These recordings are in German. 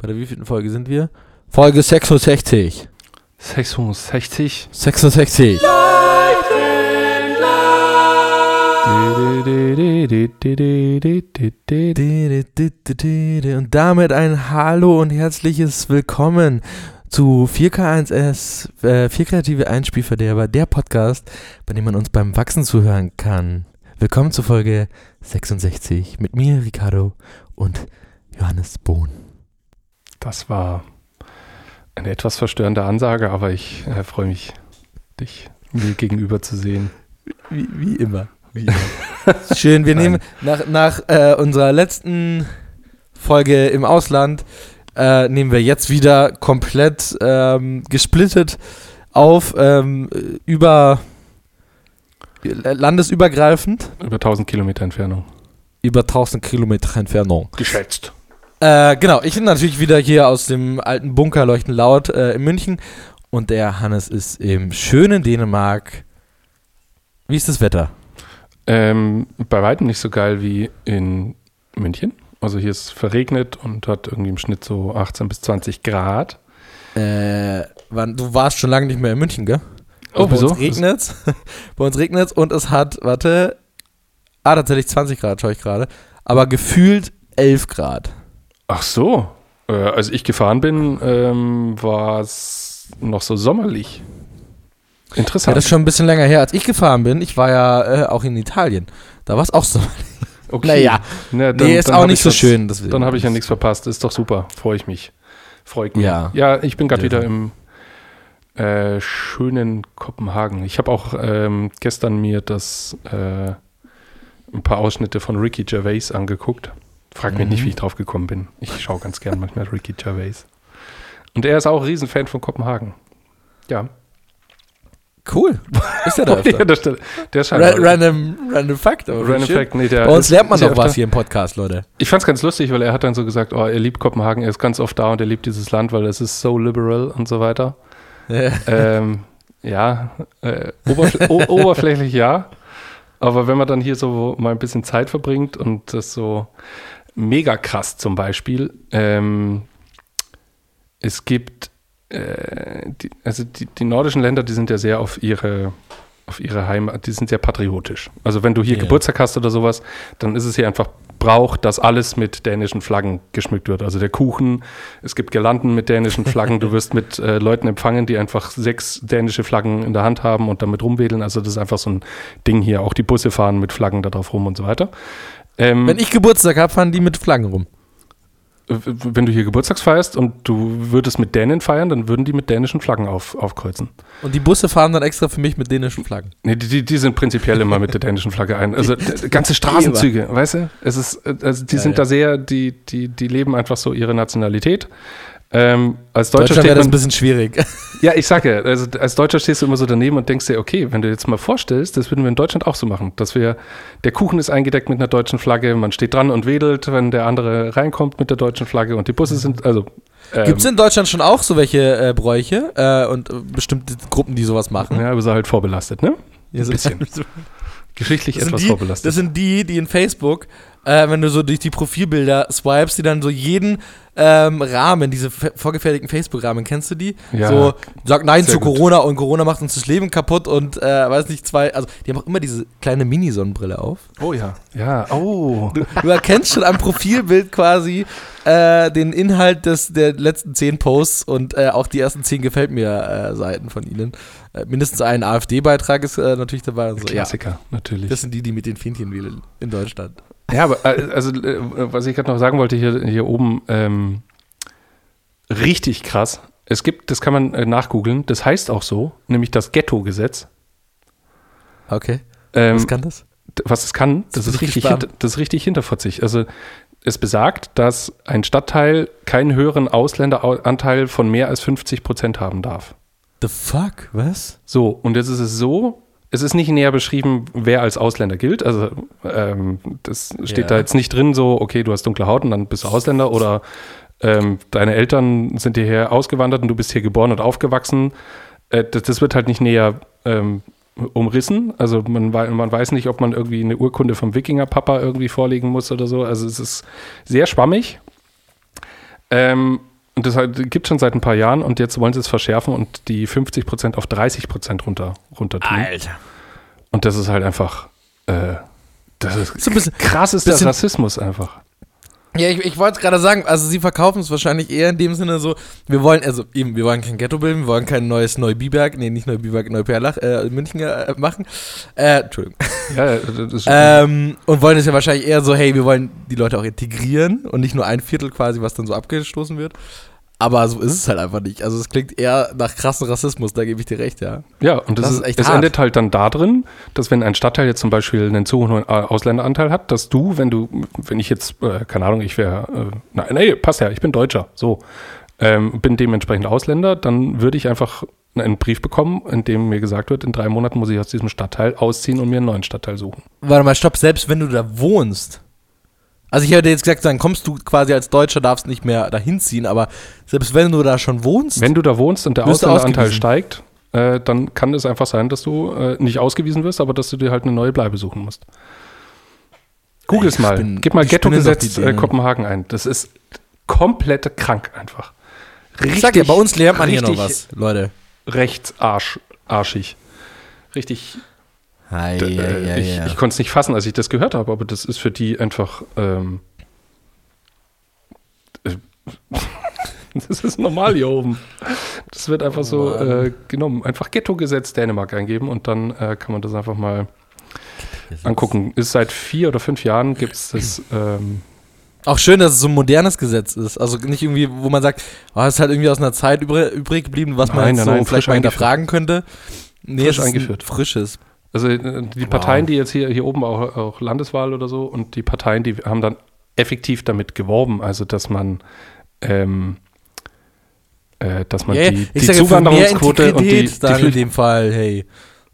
Bei der wievielten Folge sind wir? Folge 66. 660. 66. Und damit ein Hallo und herzliches Willkommen zu 4K1S, äh, 4 kreative Einspielverderber, der Podcast, bei dem man uns beim Wachsen zuhören kann. Willkommen zu Folge 66 mit mir, Ricardo und Johannes Bohn. Das war eine etwas verstörende Ansage, aber ich äh, freue mich, dich mir gegenüber zu sehen. Wie, wie immer. Wie immer. Schön, wir nehmen nach, nach äh, unserer letzten Folge im Ausland, äh, nehmen wir jetzt wieder komplett ähm, gesplittet auf, ähm, über landesübergreifend. Über 1000 Kilometer Entfernung. Über 1000 Kilometer Entfernung. Geschätzt. Äh, genau, ich bin natürlich wieder hier aus dem alten Bunker Leuchten laut äh, in München und der Hannes ist im schönen Dänemark. Wie ist das Wetter? Ähm, bei weitem nicht so geil wie in München. Also hier ist verregnet und hat irgendwie im Schnitt so 18 bis 20 Grad. Äh, wann, du warst schon lange nicht mehr in München, gell? Oh, bei wieso? Uns regnet's. bei uns regnet's und es hat, warte, ah, tatsächlich 20 Grad, schaue ich gerade, aber gefühlt 11 Grad. Ach so. Äh, als ich gefahren bin, ähm, war es noch so sommerlich. Ja, Interessant. das ist schon ein bisschen länger her, als ich gefahren bin. Ich war ja äh, auch in Italien. Da war es auch so. okay. Naja, Na, nee, ist dann auch nicht ich so was- schön. deswegen. Dann habe ich ja nichts verpasst. Ist doch super. Freue ich mich. Freut mich. Ja. Ja, ich bin gerade Ja. wieder im äh, schönen Kopenhagen. Ich habe auch ähm, gestern mir das äh, ein paar Ausschnitte von Ricky Gervais angeguckt. Frag mich Mhm. nicht, wie ich drauf gekommen bin. Ich schaue ganz gern manchmal Ricky Gervais. Und er ist auch ein Riesenfan von Kopenhagen. Ja. Cool. Ist ja da ja der, der, Ra random, random Fact. Aber Random. Fact, nee, der Bei uns lernt man doch was hier im Podcast, Leute. Ich fand es ganz lustig, weil er hat dann so gesagt, oh, er liebt Kopenhagen, er ist ganz oft da und er liebt dieses Land, weil es ist so liberal und so weiter. ähm, ja, äh, oberfl oberflächlich ja. Aber wenn man dann hier so mal ein bisschen Zeit verbringt und das so mega krass zum Beispiel, ähm, es gibt, äh, die, also die, die nordischen Länder, die sind ja sehr auf ihre, auf ihre Heimat, die sind sehr patriotisch. Also wenn du hier Ja. Geburtstag hast oder sowas, dann ist es hier einfach Brauch, dass alles mit dänischen Flaggen geschmückt wird. Also der Kuchen, es gibt Girlanden mit dänischen Flaggen, du wirst mit äh, Leuten empfangen, die einfach sechs dänische Flaggen in der Hand haben und damit rumwedeln. Also das ist einfach so ein Ding hier. Auch die Busse fahren mit Flaggen da drauf rum und so weiter. Ähm, Wenn ich Geburtstag habe, fahren die mit Flaggen rum. wenn du hier Geburtstags feierst und du würdest mit Dänen feiern, dann würden die mit dänischen Flaggen auf, aufkreuzen. Und die Busse fahren dann extra für mich mit dänischen Flaggen. Nee, die, die, die sind prinzipiell immer mit der dänischen Flagge ein. Also ganze Straßenzüge, weißt du? Es ist, äh, also die Ja, sind ja. da sehr, die, die, die leben einfach so ihre Nationalität. Ähm, als Deutscher steht das ein bisschen schwierig. ja, ich sage ja, also als Deutscher stehst du immer so daneben und denkst dir, okay, wenn du jetzt mal vorstellst, das würden wir in Deutschland auch so machen, dass wir, der Kuchen ist eingedeckt mit einer deutschen Flagge, man steht dran und wedelt, wenn der andere reinkommt mit der deutschen Flagge und die Busse sind, also ähm, Gibt es in Deutschland schon auch so welche äh, Bräuche äh, und äh, bestimmte Gruppen, die sowas machen? ja, aber so halt vorbelastet, ne? Sind- bisschen. Geschichtlich etwas die, vorbelastet. das sind die, die in Facebook, äh, wenn du so durch die Profilbilder swipes, die dann so jeden ähm, Rahmen, diese fe- vorgefertigten Facebook-Rahmen, kennst du die? Ja. So, sag Nein zu gut. Corona und Corona macht uns das Leben kaputt und äh, weiß nicht, zwei, also die haben auch immer diese kleine Mini-Sonnenbrille auf. oh ja. Ja, oh. Du, du erkennst schon am Profilbild quasi äh, den Inhalt des, der letzten zehn Posts und äh, auch die ersten zehn gefällt mir äh, Seiten von ihnen. Äh, mindestens ein AfD-Beitrag ist äh, natürlich dabei. Und so. Ja, Klassiker, natürlich. das sind die, die mit den Fähnchen wählen in Deutschland. Ja, aber äh, also, äh, was ich gerade noch sagen wollte, hier, hier oben, ähm, richtig krass. Es gibt, das kann man äh, nachgoogeln, das heißt auch so, nämlich das Ghetto-Gesetz. Okay. Ähm, Was kann das? was es kann, das bin ist, ich richtig hinter, das ist richtig hinterfotzig. Also es besagt, dass ein Stadtteil keinen höheren Ausländeranteil von mehr als 50 Prozent haben darf. The fuck? Was? So, und jetzt ist es so, es ist nicht näher beschrieben, wer als Ausländer gilt. Also ähm, das steht Ja. da jetzt nicht drin, so, okay, du hast dunkle Haut und dann bist du Ausländer oder ähm, deine Eltern sind hierher ausgewandert und du bist hier geboren und aufgewachsen. Äh, das, das wird halt nicht näher ähm, umrissen. Also man, man weiß nicht, ob man irgendwie eine Urkunde vom Wikinger-Papa irgendwie vorlegen muss oder so. Also es ist sehr schwammig. Ähm, und das halt, gibt schon seit ein paar Jahren und jetzt wollen sie es verschärfen und die 50% auf 30% runter, runter tun. Alter. Und das ist halt einfach, äh, das ist So ein bisschen- krass ist der bisschen- Rassismus einfach. Ja, ich, ich wollte gerade sagen, also sie verkaufen es wahrscheinlich eher in dem Sinne so, wir wollen, also eben, wir wollen kein Ghetto bilden, wir wollen kein neues Neubiberg, nee, nicht Neubiberg, Neuperlach, äh, München äh, machen. Äh, Entschuldigung. Ja, das ist, Ähm, und wollen es ja wahrscheinlich eher so, hey, wir wollen die Leute auch integrieren und nicht nur ein Viertel quasi, was dann so abgestoßen wird. Aber so ist es halt einfach nicht. Also es klingt eher nach krassen Rassismus, da gebe ich dir recht, ja. Ja, und das, Das ist, ist echt es endet halt dann da drin, dass wenn ein Stadtteil jetzt zum Beispiel einen zu hohen äh, Ausländeranteil hat, dass du, wenn du, wenn ich jetzt, äh, keine Ahnung, ich wäre, äh, nein, nee, passt ja, ich bin Deutscher, so, ähm, bin dementsprechend Ausländer, dann würde ich einfach einen Brief bekommen, in dem mir gesagt wird, in drei Monaten muss ich aus diesem Stadtteil ausziehen und mir einen neuen Stadtteil suchen. Warte mal, stopp, selbst wenn du da wohnst. Also ich hätte jetzt gesagt, dann kommst du quasi als Deutscher, darfst nicht mehr dahin ziehen, aber selbst wenn du da schon wohnst, Wenn du da wohnst und der Ausländeranteil steigt, äh, dann kann es einfach sein, dass du äh, nicht ausgewiesen wirst, aber dass du dir halt eine neue Bleibe suchen musst. Google es mal. spinnen- Gib mal Ghetto-Gesetz äh. Kopenhagen ein. Das ist komplett krank einfach. ich sag ja, bei uns lernt man hier noch richtig was, Leute. Rechtsarsch, arschig. Richtig. Hi, äh, ich ich konnte es nicht fassen, als ich das gehört habe, aber das ist für die einfach. Ähm, äh, das ist normal hier oben. Das wird einfach so Mann. äh, genommen. Einfach Ghetto-Gesetz Dänemark eingeben und dann äh, kann man das einfach mal angucken. Ist seit vier oder fünf Jahren gibt es das. Ähm, Auch schön, dass es so ein modernes Gesetz ist. Also nicht irgendwie, wo man sagt, oh, das ist halt irgendwie aus einer Zeit übrig, geblieben, was man Nein, jetzt nein, so nein, vielleicht mal hinterfragen könnte. Nee, Frisch es ist ein eingeführt. Frisches. Also äh, die Parteien, die jetzt hier, hier oben auch, auch Landeswahl oder so und die Parteien, die haben dann effektiv damit geworben, also dass man ähm, äh, dass man ja, die, die sage Zuwanderungsquote und die, die dann in dem Fall, hey.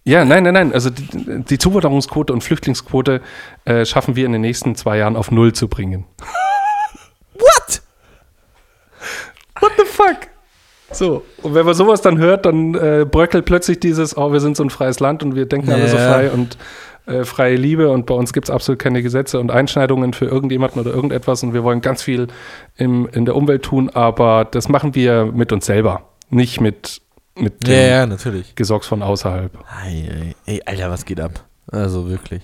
Ja, nein, nein, nein, also die, die Zuwanderungsquote und Flüchtlingsquote äh, schaffen wir in den nächsten zwei Jahren auf Null zu bringen. What? What the fuck? So, und wenn man sowas dann hört, dann äh, bröckelt plötzlich dieses, oh, wir sind so ein freies Land und wir denken alle so Ja. frei und äh, freie Liebe und bei uns gibt es absolut keine Gesetze und Einschneidungen für irgendjemanden oder irgendetwas und wir wollen ganz viel im, in der Umwelt tun, aber das machen wir mit uns selber, nicht mit, mit Ja, dem ja, natürlich. Gesocks von außerhalb. Ei, ei, ey, Alter, was geht ab? Also wirklich.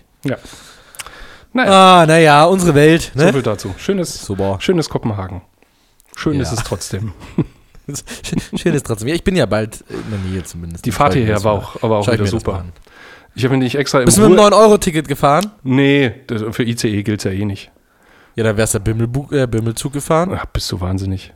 Naja, Ah, naja, unsere Welt, so ne? viel dazu. Schönes, Super. schönes Kopenhagen. Schön Ja. ist es trotzdem. Schön ist trotzdem. Ich bin ja bald in der Nähe zumindest. Die Fahrt hierher war auch, aber auch wieder super. Ich habe nicht extra Bist du mit einem Ruhe- 9-Euro-Ticket gefahren? Nee, das, für ICE gilt es ja eh nicht. Ja, dann wärst du Bimmelbu äh, Bimmelzug gefahren. Ach, bist du wahnsinnig.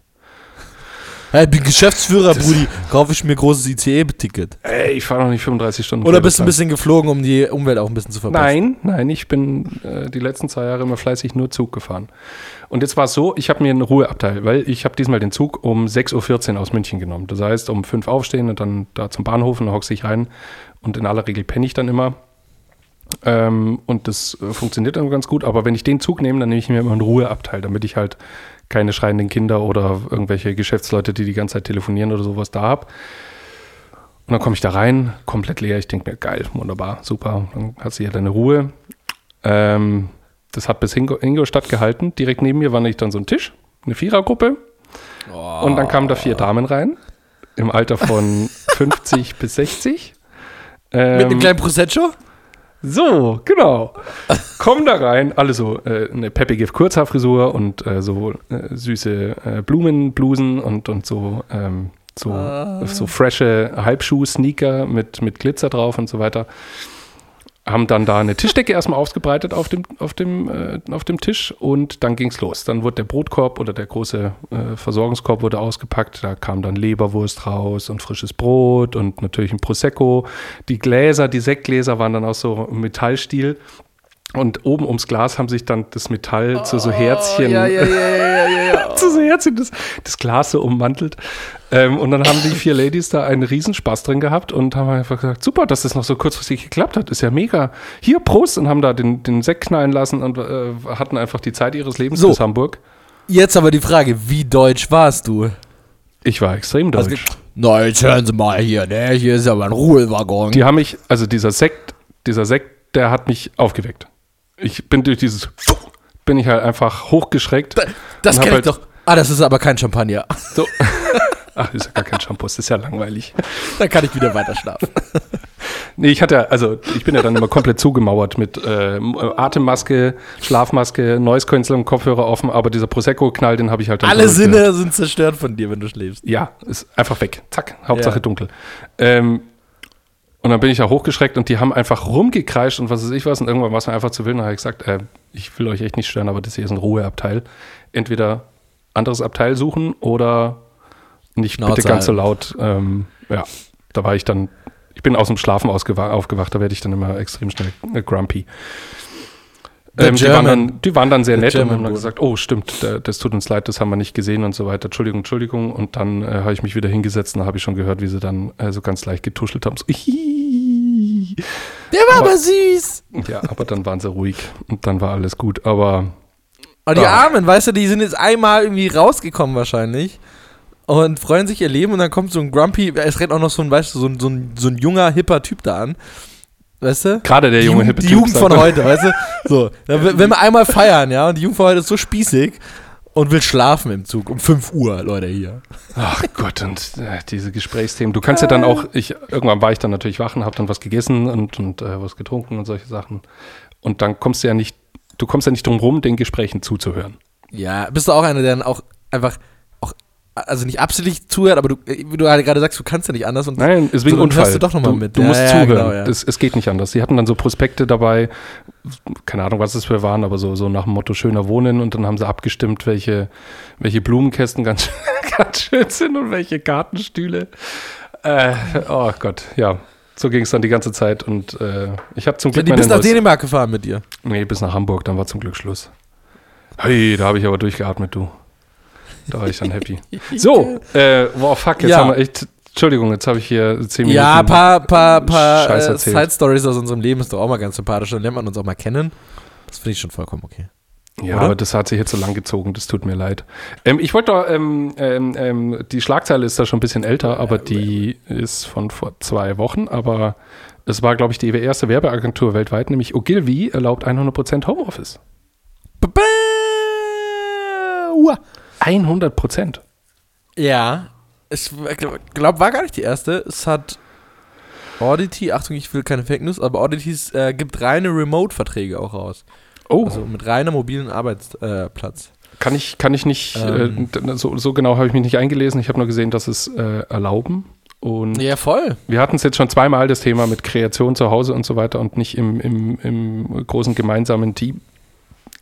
Ich bin Geschäftsführer, Brudi. Kaufe ich mir großes ICE-Ticket. Ey, ich fahre noch nicht 35 Stunden. Oder bist du ein bisschen geflogen, um die Umwelt auch ein bisschen zu verbessern? Nein, nein, ich bin äh, die letzten zwei Jahre immer fleißig nur Zug gefahren. Und jetzt war es so, ich habe mir einen Ruheabteil, weil ich habe diesmal den Zug um 6.14 Uhr aus München genommen. Das heißt, um 5 aufstehen und dann da zum Bahnhof und dann hockst ich rein. Und in aller Regel penne ich dann immer. Ähm, und das äh, funktioniert dann ganz gut. Aber wenn ich den Zug nehme, dann nehme ich mir immer einen Ruheabteil, damit ich halt keine schreienden Kinder oder irgendwelche Geschäftsleute, die die ganze Zeit telefonieren oder sowas da habe. Und dann komme ich da rein, komplett leer. Ich denke mir, geil, wunderbar, super. Dann hast du ja deine Ruhe. Ähm, das hat bis Ingo- Ingolstadt gehalten. Direkt neben mir war nämlich dann so ein Tisch, eine Vierergruppe. Und dann kamen da vier Damen rein, im Alter von 50 bis 60. Mit einem Ähm, kleinen Prosecco? So, genau. Kommen da rein, alle so äh, eine peppige Kurzhaarfrisur und äh, so äh, süße äh, Blumenblusen und, und so, ähm, so, so frische Halbschuh-Sneaker mit, mit Glitzer drauf und so weiter. Haben dann da eine Tischdecke erstmal ausgebreitet auf dem, auf dem, äh, auf dem Tisch und dann ging's los. Dann wurde der Brotkorb oder der große äh, Versorgungskorb wurde ausgepackt. Da kam dann Leberwurst raus und frisches Brot und natürlich ein Prosecco. Die Gläser, die Sektgläser waren dann aus so Metallstil. Und oben ums Glas haben sich dann das Metall zu so Herzchen, ja, ja, ja, zu so Herzchen das, das Glas so ummantelt. Ähm, und dann haben die vier Ladies da einen Riesenspaß drin gehabt und haben einfach gesagt, super, dass das noch so kurzfristig geklappt hat, ist ja mega. Hier, Prost, und haben da den, den Sekt knallen lassen und äh, hatten einfach die Zeit ihres Lebens So. bis Hamburg. Jetzt aber die Frage, wie deutsch warst du? Ich war extrem deutsch. Also, Na, jetzt hören Sie mal hier, ne? Hier ist aber ein Ruhewaggon. Die haben mich, also dieser Sekt, dieser Sekt, der hat mich aufgeweckt. Ich bin durch dieses, bin ich halt einfach hochgeschreckt. das und hab kenn ich halt, doch. Ah, das ist aber kein Champagner. So. Ach, ist ja gar kein Shampoo, das ist ja langweilig. Dann kann ich wieder weiter schlafen. Nee, ich hatte also ich bin ja dann immer komplett zugemauert mit äh, Atemmaske, Schlafmaske, Noise-Canceling, Kopfhörer offen, aber dieser Prosecco-Knall, den habe ich halt dann Alle Sinne gehört. sind zerstört von dir, wenn du schläfst. Ja, ist einfach weg. Zack, Hauptsache ja. dunkel. Ähm, und dann bin ich ja hochgeschreckt und die haben einfach rumgekreischt und was weiß ich was. Und irgendwann war es mir einfach zu wild. Und dann habe ich gesagt, äh, ich will euch echt nicht stören, aber das hier ist ein Ruheabteil. Entweder anderes Abteil suchen oder nicht Schnauze bitte ganz so laut. Ähm, ja, da war ich dann, ich bin aus dem Schlafen aufgewacht, da werde ich dann immer extrem schnell äh, grumpy. Ähm, die, waren dann, die, waren dann, sehr nett German und haben dann gesagt, oh stimmt, das tut uns leid, das haben wir nicht gesehen und so weiter. Entschuldigung, Entschuldigung. Und dann äh, habe ich mich wieder hingesetzt und da habe ich schon gehört, wie sie dann äh, so ganz leicht getuschelt haben. So, Der war aber, aber, süß. Ja, aber dann waren sie ruhig und dann war alles gut. Aber. Aber die. Armen, weißt du, die sind jetzt einmal irgendwie rausgekommen wahrscheinlich und freuen sich ihr Leben und dann kommt so ein Grumpy, es rennt auch noch so ein, weißt du, so ein, so ein, so ein junger, hipper Typ da an. Weißt du? Gerade der junge, hippe Typ. Die Jugend von heute, weißt du? So, will man einmal feiern, ja, und die Jugend von heute ist so spießig und will schlafen im Zug um 5 Uhr, Leute, hier. Ach Gott, und äh, diese Gesprächsthemen. Du kannst ja dann auch, ich, irgendwann war ich dann natürlich wach und hab dann was gegessen und, und äh, was getrunken und solche Sachen. Und dann kommst du ja nicht, du kommst ja nicht drum rum, den Gesprächen zuzuhören. Ja, bist du auch einer, der dann auch einfach also nicht absichtlich zuhört, aber du, wie du gerade sagst, du kannst ja nicht anders. Und Nein, ist wegen so, Unfall. Hörst du doch nochmal mit. Du ja, musst ja, zuhören. Genau, ja. es, es, geht nicht anders. Sie hatten dann so Prospekte dabei, keine Ahnung, was es für waren, aber so, so nach dem Motto schöner Wohnen und dann haben sie abgestimmt, welche, welche Blumenkästen ganz, ganz schön sind und welche Gartenstühle. Äh, oh Gott, ja. So ging es dann die ganze Zeit und äh, ich habe zum Glück. Ja, die bist nach Dänemark gefahren mit dir? Nee, bis nach Hamburg, dann war zum Glück Schluss. Hey, da habe ich aber durchgeatmet, du. Da war ich dann happy. So, äh, wow, fuck, jetzt ja. haben wir echt. Entschuldigung, jetzt habe ich hier zehn Minuten. Ja, ein paar, paar, paar äh, Side-Stories aus unserem Leben ist doch auch mal ganz sympathisch. Dann lernt man uns auch mal kennen. Das finde ich schon vollkommen okay. Ja, Oder? aber das hat sich jetzt so lang gezogen, das tut mir leid. Ähm, ich wollte doch, ähm, ähm, ähm, die Schlagzeile ist da schon ein bisschen älter, aber die ist von vor zwei Wochen, aber es war, glaube ich, die erste Werbeagentur weltweit, nämlich Ogilvy erlaubt 100% Homeoffice. Ba -ba 100 Prozent. Ja. Ich glaube, war gar nicht die erste. Es hat Audity, Achtung, ich will keine Fake News, aber Audity äh, gibt reine Remote-Verträge auch raus. Oh. Also mit reiner mobilen Arbeitsplatz. Äh, kann ich, kann ich nicht, äh, ähm. äh, so, so, genau habe ich mich nicht eingelesen. Ich habe nur gesehen, dass es äh, erlauben. Und ja, voll. Wir hatten es jetzt schon zweimal, das Thema mit Kreation zu Hause und so weiter und nicht im, im, im großen gemeinsamen Team.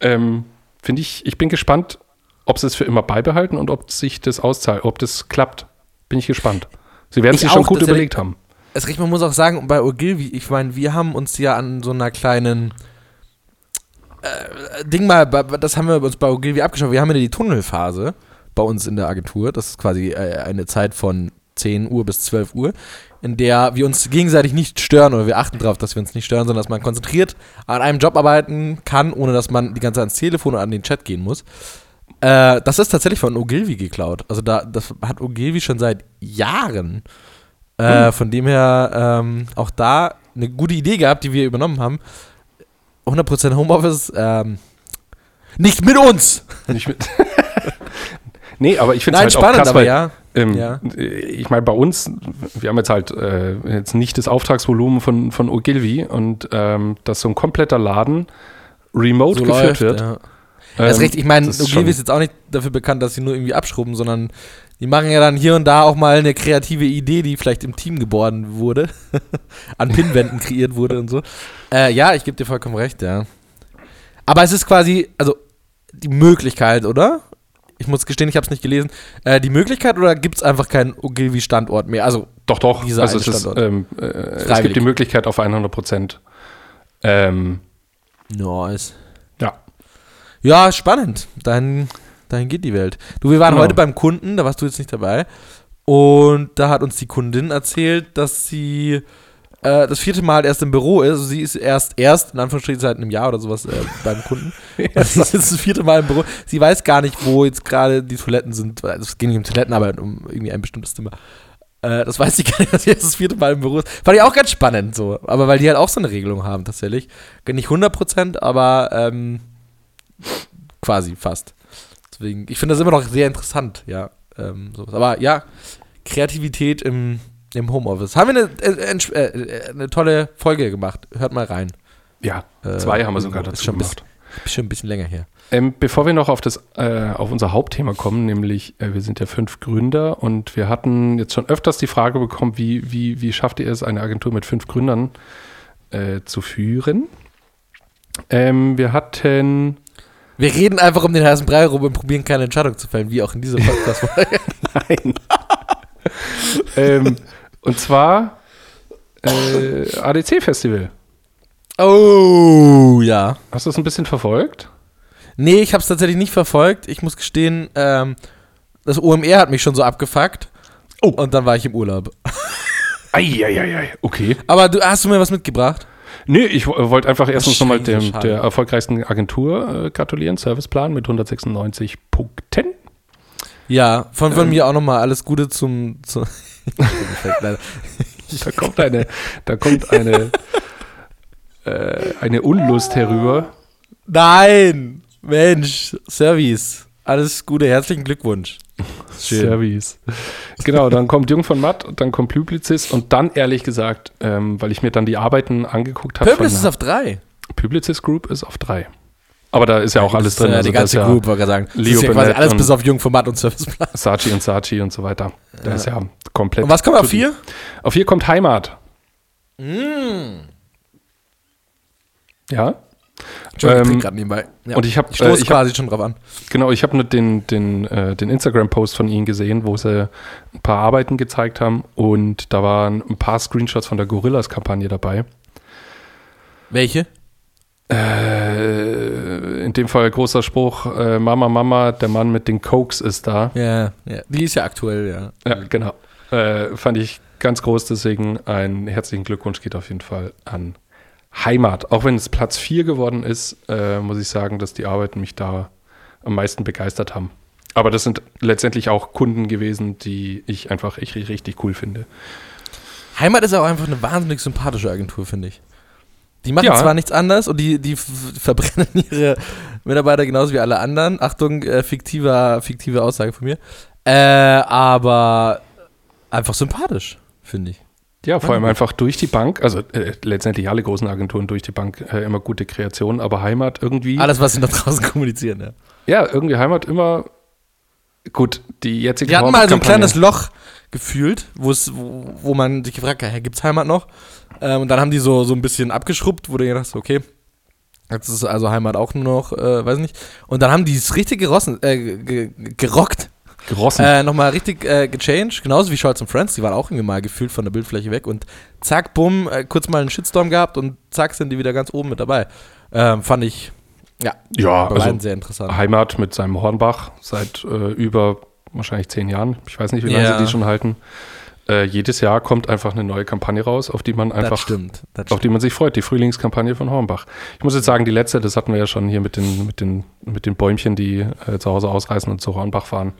Ähm, Finde ich, ich bin gespannt, ob sie es für immer beibehalten und ob sich das auszahlt, ob das klappt. Bin ich gespannt. Sie werden es sich schon gut überlegt haben. Es man muss auch sagen, bei Ogilvy, ich meine, wir haben uns ja an so einer kleinen äh, Ding mal, das haben wir uns bei Ogilvy abgeschaut. Wir haben ja die Tunnelphase bei uns in der Agentur. Das ist quasi äh, eine Zeit von 10 Uhr bis 12 Uhr, in der wir uns gegenseitig nicht stören oder wir achten darauf, dass wir uns nicht stören, sondern dass man konzentriert an einem Job arbeiten kann, ohne dass man die ganze Zeit ans Telefon oder an den Chat gehen muss. Äh, das ist tatsächlich von Ogilvy geklaut. Also da, das hat Ogilvy schon seit Jahren. Äh, hm. Von dem her ähm, auch da eine gute Idee gehabt, die wir übernommen haben. 100% Homeoffice, ähm, nicht mit uns! Nicht mit. nee, aber ich finde es halt spannend, auch krass, aber weil, ja. Ähm, ja. Ich meine, bei uns, wir haben jetzt halt äh, jetzt nicht das Auftragsvolumen von, von Ogilvy und ähm, dass so ein kompletter Laden remote so geführt läuft, wird. Ja. Ähm, das ist recht, ich meine, Ogilvy ist jetzt auch nicht dafür bekannt, dass sie nur irgendwie abschrubben, sondern die machen ja dann hier und da auch mal eine kreative Idee, die vielleicht im Team geboren wurde, an Pinwänden kreiert wurde und so. Äh, ja, ich gebe dir vollkommen recht, ja. Aber es ist quasi, also die Möglichkeit, oder? Ich muss gestehen, ich habe es nicht gelesen. Äh, die Möglichkeit oder gibt es einfach keinen Ogilvy-Standort mehr? Also doch, doch. Dieser also es, ist, ähm, äh, es gibt die Möglichkeit auf 100 Prozent. Ähm, nice. Ja, spannend. Dahin, dahin geht die Welt. Du, wir waren genau. heute beim Kunden, da warst du jetzt nicht dabei. Und da hat uns die Kundin erzählt, dass sie äh, das vierte Mal erst im Büro ist. Also sie ist erst, erst in Anführungsstrichen seit einem Jahr oder sowas äh, beim Kunden. sie ist das vierte Mal im Büro. Sie weiß gar nicht, wo jetzt gerade die Toiletten sind. Es ging nicht um Toiletten, aber um irgendwie ein bestimmtes Zimmer. Äh, das weiß sie gar nicht, dass sie jetzt das vierte Mal im Büro ist. Fand ich auch ganz spannend so. Aber weil die halt auch so eine Regelung haben tatsächlich. Nicht 100 Prozent, aber ähm, Quasi fast. Deswegen, ich finde das immer noch sehr interessant, ja. Ähm. Aber ja, Kreativität im, im Homeoffice. Haben wir eine, äh, äh, eine tolle Folge gemacht. Hört mal rein. Ja, zwei äh, haben wir sogar dazu schon gemacht. Bisschen, schon ein bisschen länger her. Ähm, bevor wir noch auf, das, äh, auf unser Hauptthema kommen, nämlich äh, wir sind ja fünf Gründer und wir hatten jetzt schon öfters die Frage bekommen, wie, wie, wie schafft ihr es, eine Agentur mit fünf Gründern äh, zu führen? Ähm, wir hatten. Wir reden einfach um den heißen Brei rum und probieren keine Entscheidung zu fällen, wie auch in dieser Podcast-Folge. Nein. ähm, und zwar äh, ADC-Festival. oh, ja. Hast du das ein bisschen verfolgt? Nee, ich habe es tatsächlich nicht verfolgt. Ich muss gestehen, ähm, das OMR hat mich schon so abgefuckt. Oh. Und dann war ich im Urlaub. Eieiei, okay. Aber du hast du mir was mitgebracht? Nee, ich wo- wollte einfach erstens nochmal dem, der erfolgreichsten Agentur äh, gratulieren, Serviceplan mit 196 Punkten. Ja, von, von Ähm. mir auch nochmal alles Gute zum. zum. Da kommt eine, da kommt eine, äh, eine Unlust herüber. Nein! Mensch, Service. Alles Gute, herzlichen Glückwunsch. Service. Genau, dann kommt Jung von Matt, und dann kommt Publicis und dann ehrlich gesagt, ähm, weil ich mir dann die Arbeiten angeguckt habe. Purpose ist auf drei. Publicis Group ist auf drei. Aber da ist ja auch alles drin. Äh, also die ganze Group, wollte ich sagen. Das Leo ist ja quasi alles bis auf Jungformat und Serviceplan. Ja Sachi und Sachi und so weiter. Da ist ja komplett. Und was kommt auf vier? Auf vier kommt Heimat. Mm. Ja. Ich Ähm, gerade nebenbei. Ja. Und ich habe ich äh, ich hab, quasi schon drauf an. genau, ich habe nur den, den, äh, den Instagram-Post von ihnen gesehen, wo sie ein paar Arbeiten gezeigt haben und da waren ein paar Screenshots von der Gorillas-Kampagne dabei. Welche? Äh, in dem Fall großer Spruch: äh, Mama, Mama, der Mann mit den Cokes ist da. Ja, ja. Die ist ja aktuell, ja. Ja, genau. Äh, fand ich ganz groß, deswegen einen herzlichen Glückwunsch geht auf jeden Fall an Heimat. Auch wenn es Platz 4 geworden ist, äh, muss ich sagen, dass die Arbeiten mich da am meisten begeistert haben. Aber das sind letztendlich auch Kunden gewesen, die ich einfach ich richtig cool finde. Heimat ist auch einfach eine wahnsinnig sympathische Agentur, finde ich. Die machen Ja. zwar nichts anderes und die, die verbrennen ihre Mitarbeiter genauso wie alle anderen. Achtung, äh, fiktiver, fiktive Aussage von mir. Äh, aber einfach sympathisch, finde ich. Ja, vor allem einfach durch die Bank, also äh, letztendlich alle großen Agenturen durch die Bank äh, immer gute Kreationen, aber Heimat irgendwie. Alles, was sie nach draußen kommunizieren, ja. Ja, irgendwie Heimat immer gut. Die jetzige Die hatten mal so ein kleines Loch gefühlt, wo es, wo, man sich gefragt hat, hey, gibt's Heimat noch? Ähm, und dann haben die so, so ein bisschen abgeschrubbt, wo du gedacht hast, okay, jetzt ist also Heimat auch nur noch, äh, weiß nicht. Und dann haben die es richtig gerossen, äh, ge- ge- gerockt, gerossen. äh, nochmal richtig äh, gechanged, genauso wie Scholz und Friends, die waren auch irgendwie mal gefühlt von der Bildfläche weg und zack, bumm, äh, kurz mal einen Shitstorm gehabt und zack, sind die wieder ganz oben mit dabei. Ähm, fand ich, ja, ja, bei also sehr interessant. Heimat mit seinem Hornbach seit äh, über wahrscheinlich zehn Jahren. Ich weiß nicht, wie lange Ja. sie die schon halten. Äh, jedes Jahr kommt einfach eine neue Kampagne raus, auf die man das einfach, stimmt. Das auf die man sich freut. Die Frühlingskampagne von Hornbach. Ich muss jetzt sagen, die letzte, das hatten wir ja schon hier mit den, mit den, mit den Bäumchen, die äh, zu Hause ausreißen und zu Hornbach fahren.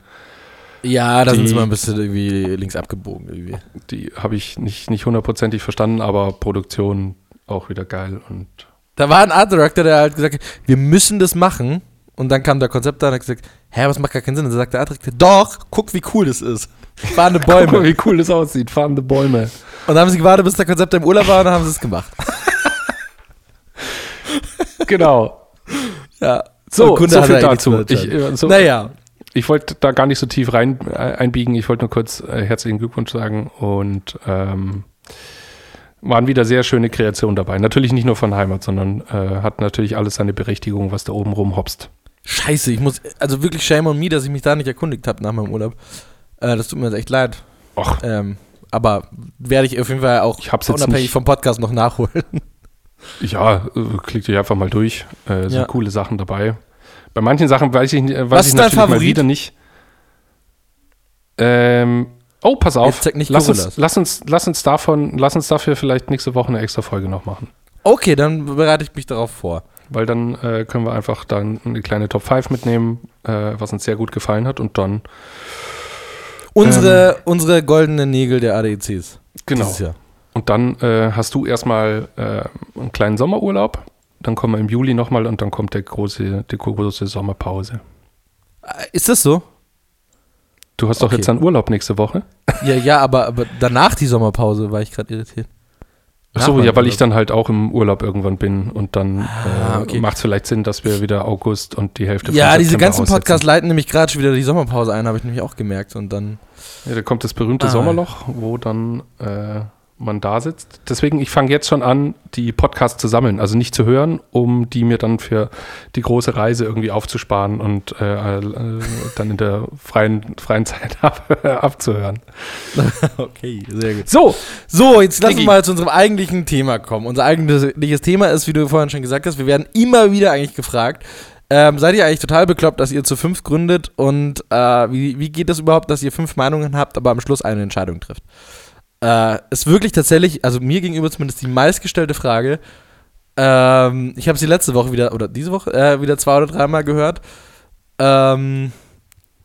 Ja, da die- sind sie mal ein bisschen irgendwie links abgebogen irgendwie. Die habe ich nicht, nicht hundertprozentig verstanden, aber Produktion auch wieder geil und Da war ein Art Director, der halt gesagt hat, wir müssen das machen. Und dann kam der Konzept da und hat gesagt, hä, was macht gar keinen Sinn. Und dann sagt der Art Director, doch, guck, wie cool das ist. Fahrende Guck mal, Bäume. wie cool das aussieht. Fahrende Bäume. und dann haben sie gewartet, bis der Konzept im Urlaub war und dann haben sie es gemacht. Genau. Ja. So, so viel dazu. Ich, entscheiden. äh, so, naja, Ich wollte da gar nicht so tief rein äh, einbiegen. Ich wollte nur kurz äh, herzlichen Glückwunsch sagen und ähm, waren wieder sehr schöne Kreationen dabei. Natürlich nicht nur von Heimat, sondern äh, hat natürlich alles seine Berechtigung, was da oben rumhopst. scheiße, ich muss, also wirklich shame on me, dass ich mich da nicht erkundigt habe nach meinem Urlaub. Äh, das tut mir jetzt echt leid. Och, Ähm, aber werde ich auf jeden Fall auch unabhängig vom Podcast noch nachholen. ja, äh, klickt euch einfach mal durch. Sind Ja. coole Sachen dabei. Bei manchen Sachen weiß ich, äh, weiß Was ich ist dein natürlich mal Favorit? wieder nicht. Ähm, oh, pass auf. Jetzt nicht Lass uns, lass, uns, lass uns davon, lass uns dafür vielleicht nächste Woche eine extra Folge noch machen. Okay, dann bereite ich mich darauf vor. Weil dann äh, können wir einfach dann eine kleine Top 5 mitnehmen, äh, was uns sehr gut gefallen hat. Und dann, Unsere, unsere goldenen Nägel der ADECs. genau. Dieses Jahr. Und dann äh, hast du erstmal äh, einen kleinen Sommerurlaub. Dann kommen wir im Juli nochmal und dann kommt der große, die große Sommerpause. Äh, Ist das so? Du hast doch Okay. jetzt dann Urlaub nächste Woche. Ja, ja, aber, aber danach die Sommerpause war ich gerade irritiert. Ach so, ja, weil ich dann halt auch im Urlaub irgendwann bin und dann Ah, äh, okay. macht es vielleicht Sinn, dass wir wieder August und die Hälfte Ja, diese ganzen aussetzen. Podcasts leiten nämlich gerade schon wieder die Sommerpause ein, habe ich nämlich auch gemerkt. Und dann. Ja, da kommt das berühmte Ah. Sommerloch, wo dann äh, man da sitzt. Deswegen, ich fange jetzt schon an, die Podcasts zu sammeln, also nicht zu hören, um die mir dann für die große Reise irgendwie aufzusparen und äh, äh, dann in der freien, freien Zeit ab, abzuhören. Okay, sehr gut. So, So, jetzt lass uns mal zu unserem eigentlichen Thema kommen. Unser eigentliches Thema ist, wie du vorhin schon gesagt hast, wir werden immer wieder eigentlich gefragt, ähm, seid ihr eigentlich total bekloppt, dass ihr zu fünf gründet und äh, wie, wie geht es überhaupt, dass ihr fünf Meinungen habt, aber am Schluss eine Entscheidung trifft? Äh, ist wirklich tatsächlich, also mir gegenüber zumindest die meistgestellte Frage. Ähm, ich habe sie letzte Woche wieder, oder diese Woche, äh, wieder zwei oder dreimal gehört. Ähm,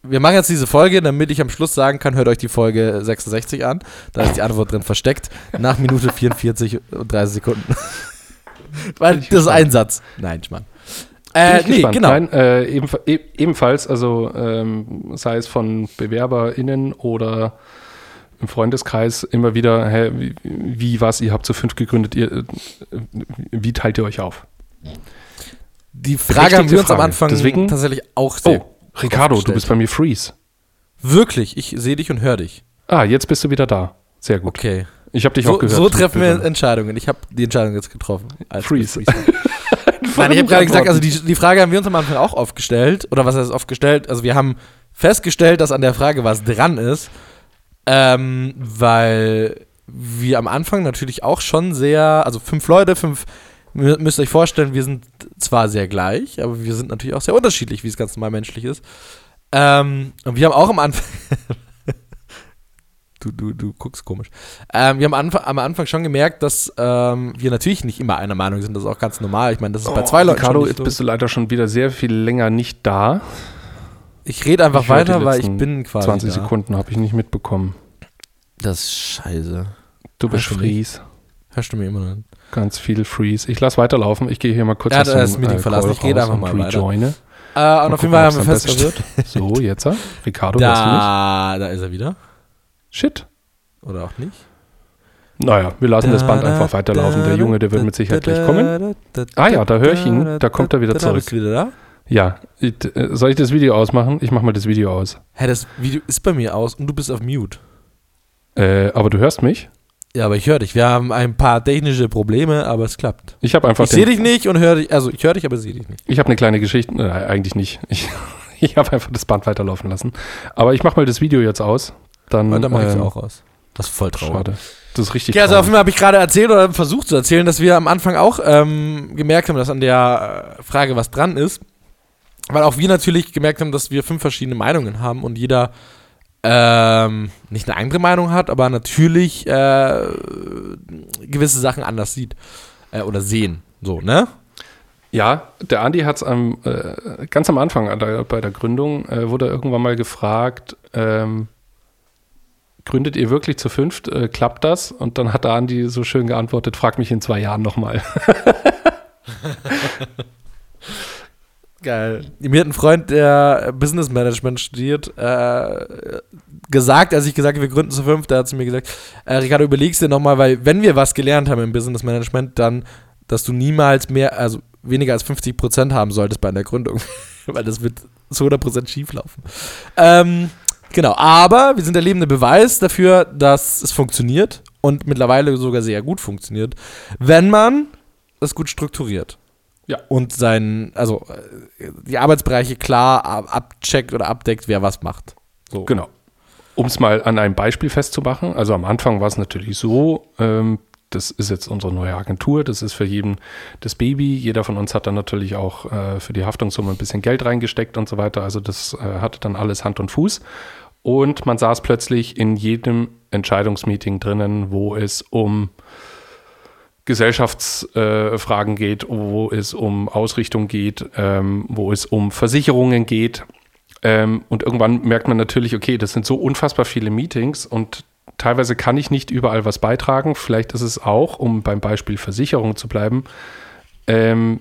wir machen jetzt diese Folge, damit ich am Schluss sagen kann, hört euch die Folge 66 an. Da ist die Antwort drin versteckt. Nach Minute 44 und 30 Sekunden. Weil das ist ein Satz. Nein, Schmarrn. Äh, ich nee, gespannt. genau. Nein, äh, ebenf e ebenfalls, also ähm, sei es von BewerberInnen oder im Freundeskreis immer wieder, hä, wie, wie was, ihr habt zu fünf gegründet, ihr, äh, wie teilt ihr euch auf? Die Frage haben wir uns am Frage. Anfang Deswegen- tatsächlich auch sehr. Oh, Ricardo, du bist bei mir Freeze. Wirklich, ich sehe dich und höre dich. Ah, jetzt bist du wieder da. Sehr gut. Okay. Ich habe dich So, auch gehört. so treffen wir Entscheidungen. Ich habe die Entscheidung jetzt getroffen. Freeze. Nein, ich habe gerade gesagt, also die, die Frage haben wir uns am Anfang auch oft gestellt. Oder was heißt oft gestellt? Also wir haben festgestellt, dass an der Frage was dran ist. Ähm, weil wir am Anfang natürlich auch schon sehr, also fünf Leute, fünf, ihr müsst euch vorstellen, wir sind zwar sehr gleich, aber wir sind natürlich auch sehr unterschiedlich, wie es ganz normal menschlich ist. Ähm, und wir haben auch am Anfang. du, du, du guckst komisch. Ähm, wir haben am Anfang, am Anfang schon gemerkt, dass ähm, wir natürlich nicht immer einer Meinung sind. Das ist auch ganz normal. Ich meine, das ist bei zwei Leuten Oh, Ricardo, jetzt bist du leider schon wieder sehr viel länger nicht da. Ich rede einfach Ich weiter, weil ich bin quasi 20 da. Sekunden habe ich nicht mitbekommen. Das ist scheiße. Du bist Hörst du? Freeze. Hörst du mir immer noch? nicht? Ganz viel Freeze. Ich lass weiterlaufen. Ich gehe hier mal kurz Er aus dem das Meeting verlassen. Call Ich rede einfach mal weiter. rejoine. Äh, und auf jeden Fall haben wir festgestellt. So, jetzt. Ricardo, hörst du mich? Da, da ist er wieder. Shit. Oder auch nicht. Naja, wir lassen das Band einfach weiterlaufen. Der Junge, der wird mit Sicherheit gleich kommen. Ah ja, da höre ich ihn. Da kommt er wieder zurück. Bist du wieder da? Ja, ich, äh, soll ich das Video ausmachen? Ich mache mal das Video aus. Hä, das Video ist bei mir aus und du bist auf Mute. Äh, aber du hörst mich? Ja, aber ich höre dich. Wir haben ein paar technische Probleme, aber es klappt. Ich habe einfach Ich sehe dich nicht und höre dich. Also ich höre dich, aber sehe dich nicht. ich habe eine kleine Geschichte. Äh, eigentlich nicht. Ich, ich habe einfach das Band weiterlaufen lassen. Aber ich mache mal das Video jetzt aus. Dann, Und dann mache ich es ähm, auch aus. Das ist voll traurig. Schade. Das ist richtig Okay, also auf jeden Fall habe ich gerade erzählt oder versucht zu erzählen, dass wir am Anfang auch ähm, gemerkt haben, dass an der äh, Frage was dran ist. Weil auch wir natürlich gemerkt haben, dass wir fünf verschiedene Meinungen haben und jeder ähm, nicht eine andere Meinung hat, aber natürlich äh, gewisse Sachen anders sieht äh, oder sehen. So, ne? Ja, der Andi hat es am, äh, ganz am Anfang der, bei der Gründung, äh, wurde er irgendwann mal gefragt, ähm, gründet ihr wirklich zu fünft? Äh, klappt das? Und dann hat der Andi so schön geantwortet, frag mich in zwei Jahren nochmal. Geil. Mir hat ein Freund, der Business Management studiert, äh, gesagt, als ich gesagt habe, wir gründen zu fünf, der hat zu mir gesagt, äh, Ricardo, überlegst dir nochmal, weil wenn wir was gelernt haben im Business Management, dann, dass du niemals mehr, also weniger als 50 Prozent haben solltest bei einer Gründung, weil das wird zu 100 Prozent schief laufen. Ähm, genau, aber wir sind der lebende Beweis dafür, dass es funktioniert und mittlerweile sogar sehr gut funktioniert, wenn man es gut strukturiert. Ja. Und sein, also äh, die Arbeitsbereiche klar ab- abcheckt oder abdeckt, wer was macht. So. Genau. Um es mal an einem Beispiel festzumachen, also am Anfang war es natürlich so, ähm, das ist jetzt unsere neue Agentur, das ist für jeden das Baby. Jeder von uns hat dann natürlich auch äh, für die Haftungssumme ein bisschen Geld reingesteckt und so weiter. Also das äh, hatte dann alles Hand und Fuß. Und man saß plötzlich in jedem Entscheidungsmeeting drinnen, wo es um Gesellschaftsfragen äh, geht, wo es um Ausrichtung geht, ähm, wo es um Versicherungen geht. Ähm, und irgendwann merkt man natürlich, okay, das sind so unfassbar viele Meetings und teilweise kann ich nicht überall was beitragen. Vielleicht ist es auch, um beim Beispiel Versicherung zu bleiben, ähm,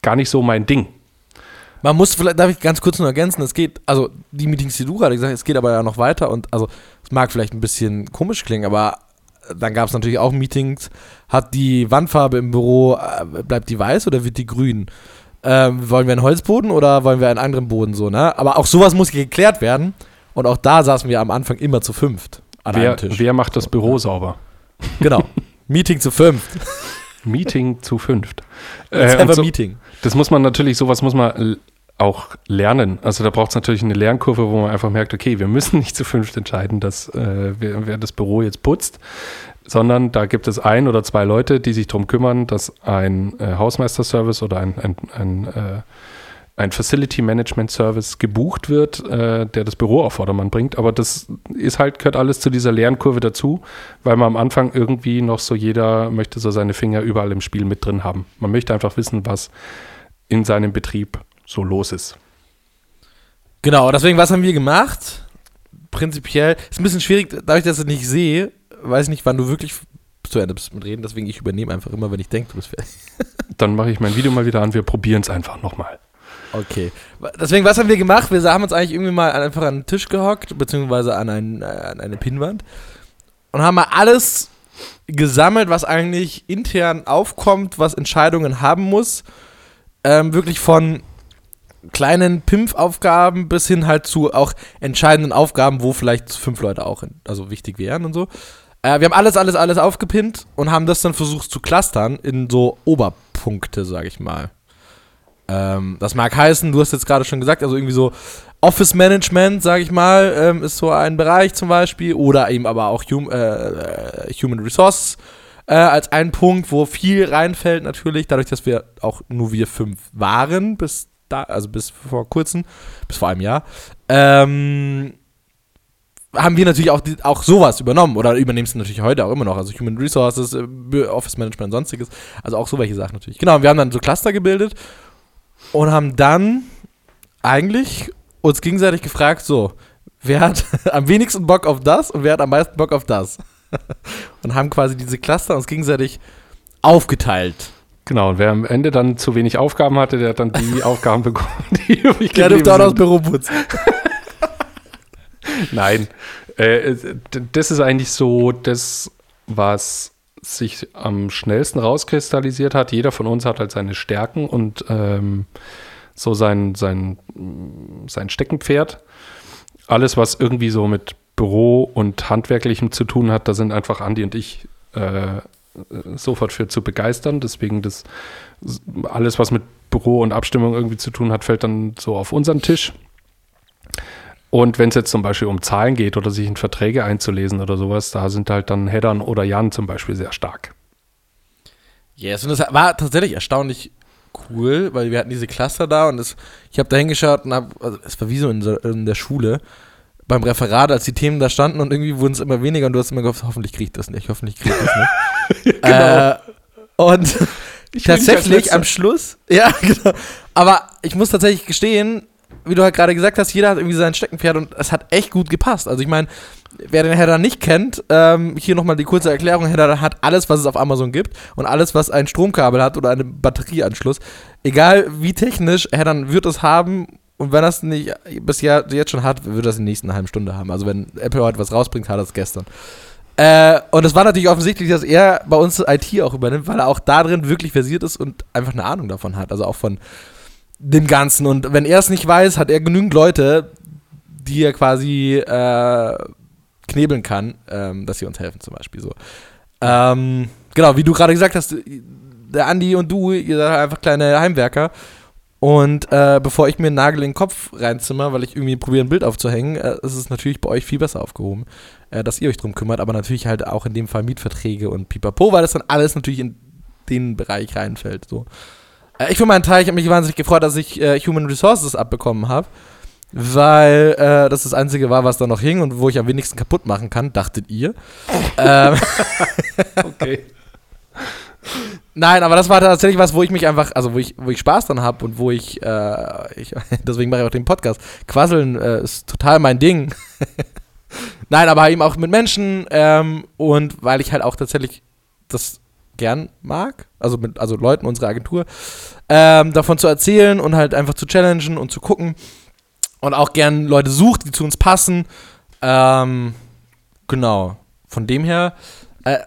gar nicht so mein Ding. Man muss vielleicht, darf ich ganz kurz nur ergänzen, es geht, also die Meetings, die du gerade gesagt hast, es geht aber ja noch weiter und also es mag vielleicht ein bisschen komisch klingen, aber dann gab es natürlich auch Meetings, hat die Wandfarbe im Büro, äh, bleibt die weiß oder wird die grün? Ähm, wollen wir einen Holzboden oder wollen wir einen anderen Boden so, ne? Aber auch sowas muss geklärt werden und auch da saßen wir am Anfang immer zu fünft an wer, einem Tisch. Wer macht das Büro sauber? Genau. Meeting zu fünft. Meeting zu fünft. Äh, so, Meeting. Das muss man natürlich, sowas muss man auch lernen. Also da braucht es natürlich eine Lernkurve, wo man einfach merkt, okay, wir müssen nicht zu fünft entscheiden, dass äh, wer, wer, das Büro jetzt putzt, sondern da gibt es ein oder zwei Leute, die sich darum kümmern, dass ein äh, Hausmeister-Service oder ein, ein, ein, äh, ein Facility Management Service gebucht wird, äh, der das Büro auf Vordermann bringt. Aber das ist halt, gehört alles zu dieser Lernkurve dazu, weil man am Anfang irgendwie noch so jeder möchte so seine Finger überall im Spiel mit drin haben. Man möchte einfach wissen, was in seinem Betrieb so los ist. Genau, deswegen, was haben wir gemacht? Prinzipiell, ist ein bisschen schwierig, dadurch, dass ich das nicht sehe, weiß ich nicht, wann du wirklich zu Ende bist mit Reden, deswegen ich übernehme einfach immer, wenn ich denke, du bist fertig. Dann mache ich mein Video mal wieder an, wir probieren es einfach nochmal. Okay. Deswegen, was haben wir gemacht? Wir haben uns eigentlich irgendwie mal einfach an den Tisch gehockt, beziehungsweise an, ein, äh, an eine Pinnwand und haben mal alles gesammelt, was eigentlich intern aufkommt, was Entscheidungen haben muss. Ähm, wirklich von kleinen Pimpf-Aufgaben bis hin halt zu auch entscheidenden Aufgaben, wo vielleicht fünf Leute auch in, also wichtig wären und so. Äh, wir haben alles, alles, alles aufgepinnt und haben das dann versucht zu clustern in so Oberpunkte, sag ich mal. Ähm, das mag heißen, du hast jetzt gerade schon gesagt, also irgendwie so Office Management, sag ich mal, ähm, ist so ein Bereich zum Beispiel oder eben aber auch hum, äh, Human Resources äh, als ein Punkt, wo viel reinfällt natürlich, dadurch, dass wir auch nur wir fünf waren bis da, also bis vor kurzem, bis vor einem Jahr, ähm, haben wir natürlich auch, auch sowas übernommen oder übernehmen es natürlich heute auch immer noch. Also Human Resources, äh, Office Management sonstiges. Also auch so welche Sachen natürlich. Genau, wir haben dann so Cluster gebildet und haben dann eigentlich uns gegenseitig gefragt, so, wer hat am wenigsten Bock auf das und wer hat am meisten Bock auf das? und haben quasi diese Cluster uns gegenseitig aufgeteilt. Genau, und wer am Ende dann zu wenig Aufgaben hatte, der hat dann die Aufgaben bekommen, die übrig Der durfte auch das Büro putzen. Nein, äh, das ist eigentlich so das, was sich am schnellsten rauskristallisiert hat. Jeder von uns hat halt seine Stärken und ähm, so sein, sein, sein Steckenpferd. Alles, was irgendwie so mit Büro und Handwerklichem zu tun hat, da sind einfach Andi und ich äh, sofort für zu begeistern. Deswegen das alles, was mit Büro und Abstimmung irgendwie zu tun hat, fällt dann so auf unseren Tisch. Und wenn es jetzt zum Beispiel um Zahlen geht oder sich in Verträge einzulesen oder sowas, da sind halt dann Heddern oder Jan zum Beispiel sehr stark. Yes, und das war tatsächlich erstaunlich cool, weil wir hatten diese Cluster da und das, ich habe da hingeschaut und habe, also es war wie so in, in, der Schule, beim Referat, als die Themen da standen und irgendwie wurden es immer weniger und du hast immer gehofft, hoffentlich kriege ich das nicht, hoffentlich kriege ich das nicht. genau. Äh, und ich tatsächlich am Schluss, ja, genau. Aber ich muss tatsächlich gestehen, wie du halt gerade gesagt hast, jeder hat irgendwie sein Steckenpferd und es hat echt gut gepasst. Also ich meine, wer den Header nicht kennt, ähm, hier nochmal die kurze Erklärung. Header hat alles, was es auf Amazon gibt und alles, was ein Stromkabel hat oder einen Batterieanschluss. Egal wie technisch, Header wird es haben und wenn es nicht bis jetzt schon hat, wird es in der nächsten halben Stunde haben. Also wenn Apple heute was rausbringt, hat er es gestern. Äh, und es war natürlich offensichtlich, dass er bei uns IT auch übernimmt, weil er auch da drin wirklich versiert ist und einfach eine Ahnung davon hat. Also auch von dem Ganzen. Und wenn er es nicht weiß, hat er genügend Leute, die er quasi äh, knebeln kann, ähm, dass sie uns helfen, zum Beispiel so. Ähm, genau, wie du gerade gesagt hast, der Andi und du, ihr seid einfach kleine Heimwerker. Und äh, bevor ich mir einen Nagel in den Kopf reinzimmer, weil ich irgendwie probiere, ein Bild aufzuhängen, äh, ist es natürlich bei euch viel besser aufgehoben, äh, dass ihr euch drum kümmert, aber natürlich halt auch in dem Fall Mietverträge und pipapo, weil das dann alles natürlich in den Bereich reinfällt. So. Äh, ich für meinen Teil, ich habe mich wahnsinnig gefreut, dass ich äh, Human Resources abbekommen habe, weil äh, das das Einzige war, was da noch hing und wo ich am wenigsten kaputt machen kann, dachtet ihr. ähm, okay. Nein, aber das war tatsächlich was, wo ich mich einfach, also wo ich, wo ich Spaß dran habe und wo ich, äh, ich deswegen mache ich auch den Podcast. Quasseln äh, ist total mein Ding. Nein, aber eben auch mit Menschen ähm, und weil ich halt auch tatsächlich das gern mag, also mit also Leuten unserer Agentur, ähm, davon zu erzählen und halt einfach zu challengen und zu gucken und auch gern Leute sucht, die zu uns passen. Ähm, genau. Von dem her äh,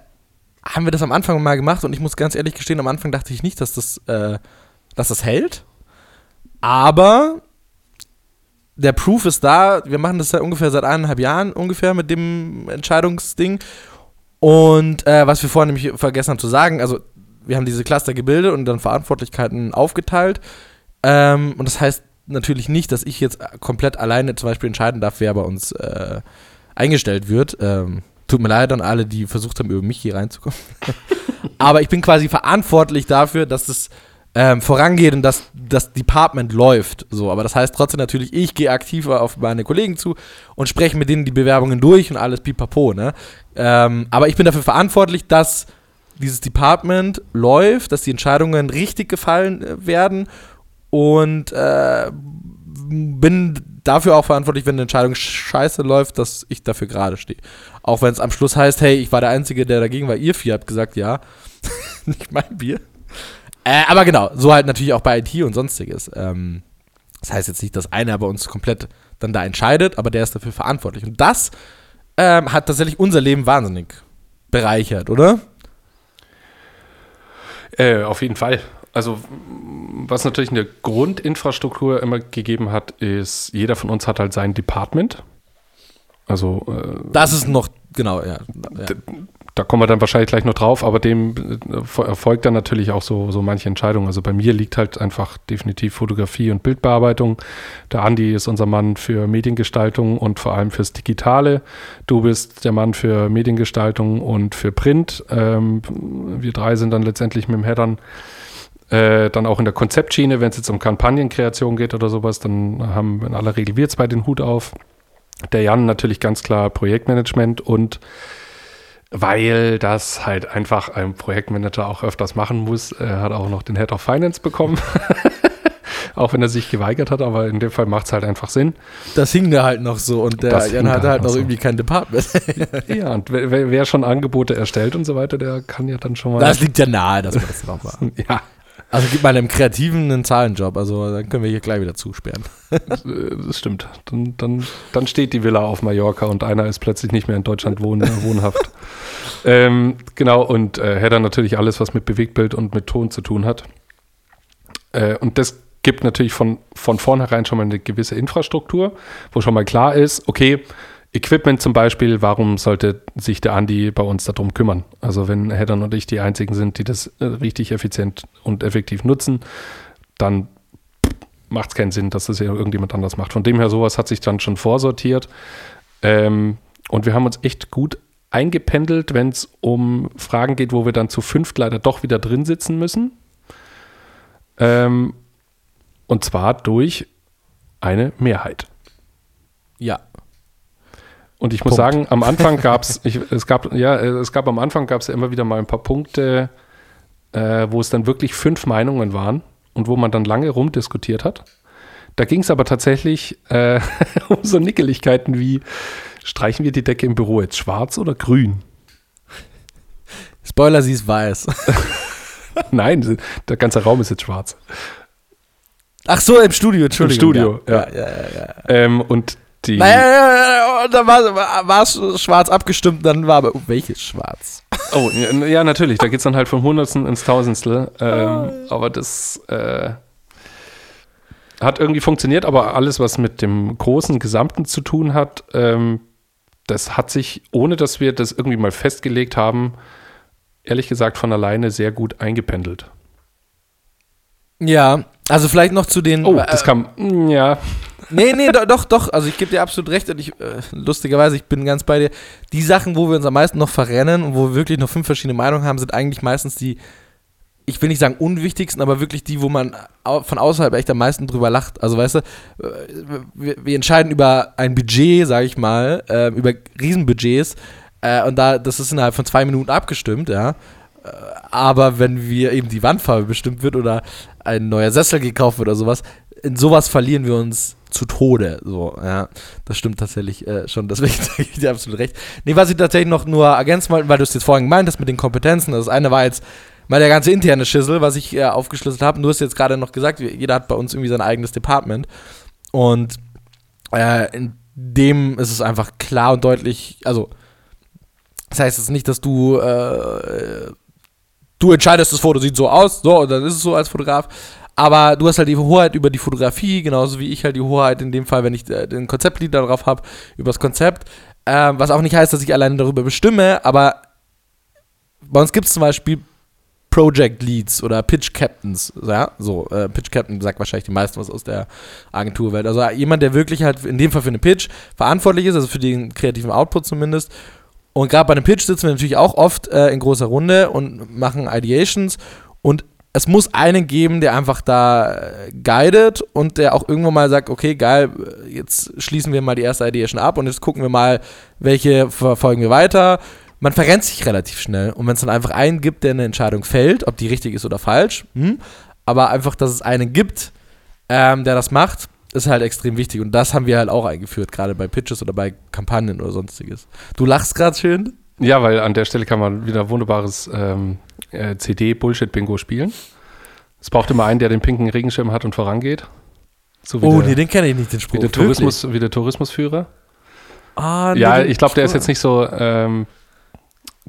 haben wir das am Anfang mal gemacht und ich muss ganz ehrlich gestehen, am Anfang dachte ich nicht, dass das, äh, dass das hält. Aber der Proof ist da. Wir machen das ja ungefähr seit eineinhalb Jahren ungefähr mit dem Entscheidungsding. Und äh, was wir vorhin nämlich vergessen haben zu sagen, also wir haben diese Cluster gebildet und dann Verantwortlichkeiten aufgeteilt. Ähm, und das heißt natürlich nicht, dass ich jetzt komplett alleine zum Beispiel entscheiden darf, wer bei uns äh, eingestellt wird. Ähm, tut mir leid an alle, die versucht haben, über mich hier reinzukommen. Aber ich bin quasi verantwortlich dafür, dass es ähm, vorangeht und dass das Department läuft. So, aber das heißt trotzdem natürlich, ich gehe aktiver auf meine Kollegen zu und spreche mit denen die Bewerbungen durch und alles pipapo. Ne? Ähm, aber ich bin dafür verantwortlich, dass dieses Department läuft, dass die Entscheidungen richtig gefallen äh, werden und äh, bin dafür auch verantwortlich, wenn eine Entscheidung scheiße läuft, dass ich dafür gerade stehe. Auch wenn es am Schluss heißt, hey, ich war der Einzige, der dagegen war, ihr vier habt gesagt, ja, nicht mein Bier. Äh, aber genau, so halt natürlich auch bei IT und sonstiges. Ähm, das heißt jetzt nicht, dass einer bei uns komplett dann da entscheidet, aber der ist dafür verantwortlich. Und das ähm, hat tatsächlich unser Leben wahnsinnig bereichert, oder? Äh, auf jeden Fall. Also, was natürlich eine Grundinfrastruktur immer gegeben hat, ist, jeder von uns hat halt sein Department. Also. Äh, das ist noch, genau, ja. ja da kommen wir dann wahrscheinlich gleich noch drauf, aber dem äh, erfolgt dann natürlich auch so, so manche Entscheidungen. Also bei mir liegt halt einfach definitiv Fotografie und Bildbearbeitung. Der Andi ist unser Mann für Mediengestaltung und vor allem fürs Digitale. Du bist der Mann für Mediengestaltung und für Print. Ähm, wir drei sind dann letztendlich mit dem Headern äh, dann auch in der Konzeptschiene, wenn es jetzt um Kampagnenkreation geht oder sowas, dann haben in aller Regel wir zwei den Hut auf. Der Jan natürlich ganz klar Projektmanagement und weil das halt einfach ein Projektmanager auch öfters machen muss. Er hat auch noch den Head of Finance bekommen. auch wenn er sich geweigert hat, aber in dem Fall macht es halt einfach Sinn. Das hing da halt noch so und der Jan hatte halt noch so. irgendwie kein Department. ja, und wer, wer, schon Angebote erstellt und so weiter, der kann ja dann schon mal. Das liegt ja nahe, dass wir das noch machen. ja. Also gib mal einem Kreativen einen Zahlenjob, also dann können wir hier gleich wieder zusperren. das stimmt. Dann, dann, dann steht die Villa auf Mallorca und einer ist plötzlich nicht mehr in Deutschland wohn, wohnhaft. ähm, genau, und äh, Header natürlich alles, was mit Bewegtbild und mit Ton zu tun hat. Äh, und das gibt natürlich von, von vornherein schon mal eine gewisse Infrastruktur, wo schon mal klar ist, okay, Equipment zum Beispiel, warum sollte sich der Andi bei uns darum kümmern? Also wenn Heddern und ich die einzigen sind, die das äh, richtig effizient und effektiv nutzen, dann macht es keinen Sinn, dass das ja irgendjemand anders macht. Von dem her, sowas hat sich dann schon vorsortiert. Ähm, und wir haben uns echt gut eingependelt, wenn es um Fragen geht, wo wir dann zu fünft leider doch wieder drin sitzen müssen. Ähm, und zwar durch eine Mehrheit. Ja, und ich muss Punkt. sagen, am Anfang gab es, es gab, ja, es gab am Anfang gab es ja immer wieder mal ein paar Punkte, äh, wo es dann wirklich fünf Meinungen waren und wo man dann lange rumdiskutiert hat. Da ging es aber tatsächlich äh, um so Nickeligkeiten wie, streichen wir die Decke im Büro jetzt schwarz oder grün? Spoiler, sie ist weiß. Nein, der ganze Raum ist jetzt schwarz. Ach so, im Studio, Entschuldigung. Im Studio, ja. ja. ja, ja ähm, und die. Naja, da war es schwarz abgestimmt, dann war aber, oh, welches schwarz? Oh, ja, natürlich. Da geht es dann halt vom Hundertsten ins Tausendstel. Ähm, aber das äh, hat irgendwie funktioniert, aber alles, was mit dem großen Gesamten zu tun hat, ähm, das hat sich, ohne dass wir das irgendwie mal festgelegt haben, ehrlich gesagt von alleine sehr gut eingependelt. Ja, also vielleicht noch zu den. Oh, das äh, kam. Ja. Nee, nee, do, doch, doch. Also ich gebe dir absolut recht und ich, äh, lustigerweise, ich bin ganz bei dir. Die Sachen, wo wir uns am meisten noch verrennen und wo wir wirklich noch fünf verschiedene Meinungen haben, sind eigentlich meistens die, ich will nicht sagen unwichtigsten, aber wirklich die, wo man von außerhalb echt am meisten drüber lacht. Also weißt du, äh, wir, wir entscheiden über ein Budget, sage ich mal, äh, über Riesenbudgets äh, und da, das ist innerhalb von zwei Minuten abgestimmt, ja. Äh, aber wenn wir eben die Wandfarbe bestimmt wird oder ein neuer Sessel gekauft wird oder sowas, in sowas verlieren wir uns zu Tode. So, ja, das stimmt tatsächlich äh, schon. Deswegen sage ich dir absolut recht. Nee, was ich tatsächlich noch nur ergänzen wollte, weil du es jetzt vorhin gemeint hast mit den Kompetenzen. Das eine war jetzt mal der ganze interne Schissel, was ich äh, aufgeschlüsselt habe. Du hast jetzt gerade noch gesagt, jeder hat bei uns irgendwie sein eigenes Department. Und äh, in dem ist es einfach klar und deutlich, also das heißt jetzt nicht, dass du äh, du entscheidest, das Foto sieht so aus, so, und dann ist es so als Fotograf. Aber du hast halt die Hoheit über die Fotografie, genauso wie ich halt die Hoheit in dem Fall, wenn ich äh, den Konzeptlied darauf habe, über das Konzept. Äh, was auch nicht heißt, dass ich alleine darüber bestimme, aber bei uns gibt es zum Beispiel Project Leads oder Pitch Captains, ja, so, äh, Pitch Captain sagt wahrscheinlich die meisten was aus der Agenturwelt. Also jemand, der wirklich halt in dem Fall für eine Pitch verantwortlich ist, also für den kreativen Output zumindest und gerade bei einem Pitch sitzen wir natürlich auch oft äh, in großer Runde und machen Ideations. Und es muss einen geben, der einfach da äh, guidet und der auch irgendwann mal sagt, okay, geil, jetzt schließen wir mal die erste Ideation ab und jetzt gucken wir mal, welche verfolgen wir weiter. Man verrennt sich relativ schnell. Und wenn es dann einfach einen gibt, der eine Entscheidung fällt, ob die richtig ist oder falsch, hm, aber einfach, dass es einen gibt, ähm, der das macht, ist halt extrem wichtig. Und das haben wir halt auch eingeführt, gerade bei Pitches oder bei Kampagnen oder sonstiges. Du lachst gerade schön. Ja, weil an der Stelle kann man wieder wunderbares ähm, äh, CD-Bullshit-Bingo spielen. Es braucht immer einen, der den pinken Regenschirm hat und vorangeht. So oh, der, nee, den kenne ich nicht, den Spruch. Wie der, Tourismus, wie der Tourismusführer. Ah, nee, ja, ich glaube, der ist jetzt nicht so. Ähm,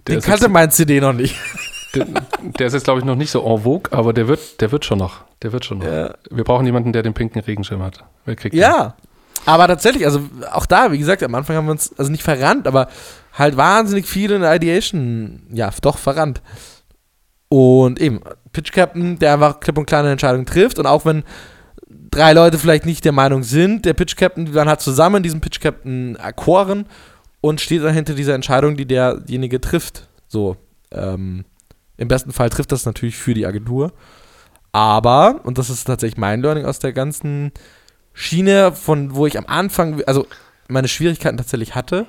den kannte mein CD noch nicht. Der, der, ist jetzt, glaube ich, noch nicht so en vogue, aber der wird, der wird schon noch. Der wird schon noch. Ja. Wir brauchen jemanden, der den pinken Regenschirm hat. Wer kriegt ja. Den? Aber tatsächlich, also auch da, wie gesagt, am Anfang haben wir uns, also nicht verrannt, aber halt wahnsinnig viel in der Ideation, ja, doch verrannt. Und eben, Pitch Captain, der einfach klipp und kleine Entscheidungen trifft und auch wenn drei Leute vielleicht nicht der Meinung sind, der Pitch Captain, man hat zusammen diesen Pitch Captain erkoren und steht dann hinter dieser Entscheidung, die derjenige trifft. So, ähm, im besten Fall trifft das natürlich für die Agentur. Aber, und das ist tatsächlich mein Learning aus der ganzen Schiene, von wo ich am Anfang, also meine Schwierigkeiten tatsächlich hatte.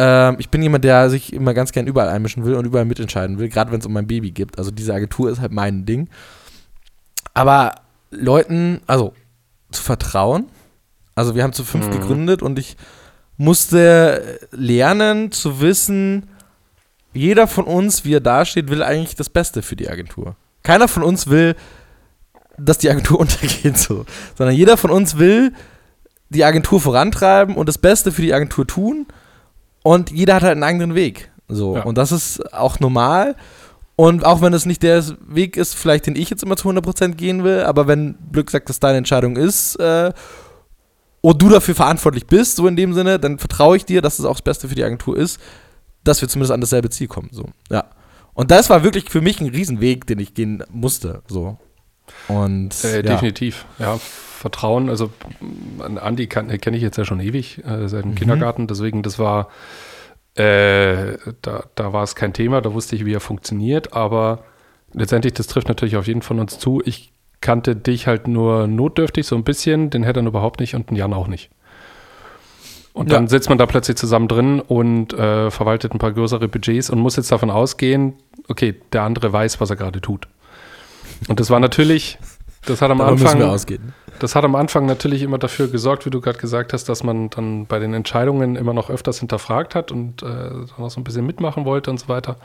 Ähm, ich bin jemand, der sich immer ganz gern überall einmischen will und überall mitentscheiden will, gerade wenn es um mein Baby geht. Also diese Agentur ist halt mein Ding. Aber Leuten, also zu vertrauen. Also wir haben zu fünf mhm. gegründet und ich musste lernen zu wissen, jeder von uns, wie er dasteht, will eigentlich das Beste für die Agentur. Keiner von uns will, dass die Agentur untergeht, so. Sondern jeder von uns will die Agentur vorantreiben und das Beste für die Agentur tun. Und jeder hat halt einen eigenen Weg. So. Ja. Und das ist auch normal. Und auch wenn es nicht der Weg ist, vielleicht den ich jetzt immer zu 100% gehen will, aber wenn Glück sagt, dass deine Entscheidung ist, äh, und du dafür verantwortlich bist, so in dem Sinne, dann vertraue ich dir, dass es auch das Beste für die Agentur ist dass wir zumindest an dasselbe Ziel kommen. So. Ja. Und das war wirklich für mich ein Riesenweg, den ich gehen musste. So. Und, äh, ja. Definitiv, ja. Vertrauen, also Andi kenne ich jetzt ja schon ewig, äh, seit dem mhm. Kindergarten, deswegen, das war, äh, da, da war es kein Thema, da wusste ich, wie er funktioniert, aber letztendlich, das trifft natürlich auf jeden von uns zu. Ich kannte dich halt nur notdürftig, so ein bisschen, den hätte er überhaupt nicht und den Jan auch nicht. Und dann sitzt man da plötzlich zusammen drin und äh, verwaltet ein paar größere Budgets und muss jetzt davon ausgehen, okay, der andere weiß, was er gerade tut. Und das war natürlich, das hat am Anfang, das hat am Anfang natürlich immer dafür gesorgt, wie du gerade gesagt hast, dass man dann bei den Entscheidungen immer noch öfters hinterfragt hat und äh, noch so ein bisschen mitmachen wollte und so weiter.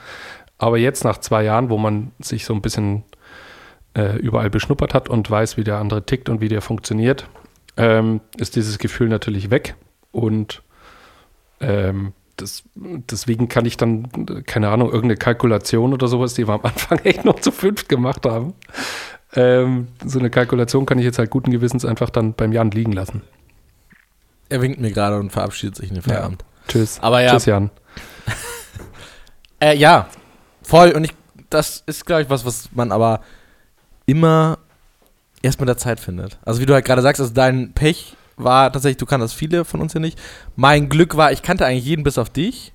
Aber jetzt nach zwei Jahren, wo man sich so ein bisschen äh, überall beschnuppert hat und weiß, wie der andere tickt und wie der funktioniert, ähm, ist dieses Gefühl natürlich weg. Und ähm, das, deswegen kann ich dann, keine Ahnung, irgendeine Kalkulation oder sowas, die wir am Anfang echt noch zu fünf gemacht haben. Ähm, so eine Kalkulation kann ich jetzt halt guten Gewissens einfach dann beim Jan liegen lassen. Er winkt mir gerade und verabschiedet sich in den Feierabend. Ja. Tschüss. Aber ja. Tschüss, Jan. äh, ja, voll. Und ich, das ist, glaube ich, was, was man aber immer erst mit der Zeit findet. Also wie du halt gerade sagst, also dein Pech war tatsächlich, du kanntest viele von uns ja nicht. Mein Glück war, ich kannte eigentlich jeden bis auf dich.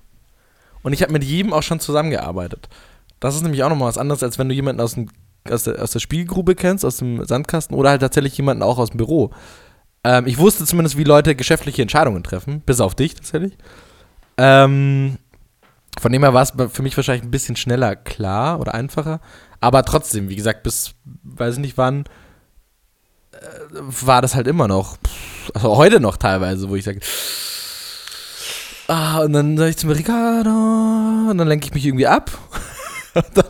Und ich habe mit jedem auch schon zusammengearbeitet. Das ist nämlich auch nochmal was anderes, als wenn du jemanden aus, dem, aus, der, aus der Spielgrube kennst, aus dem Sandkasten oder halt tatsächlich jemanden auch aus dem Büro. Ähm, ich wusste zumindest, wie Leute geschäftliche Entscheidungen treffen, bis auf dich tatsächlich. Ähm, von dem her war es für mich wahrscheinlich ein bisschen schneller klar oder einfacher. Aber trotzdem, wie gesagt, bis, weiß ich nicht wann, war das halt immer noch, also heute noch teilweise, wo ich sage, ah, und dann sage ich zum Ricardo, und dann lenke ich mich irgendwie ab. und dann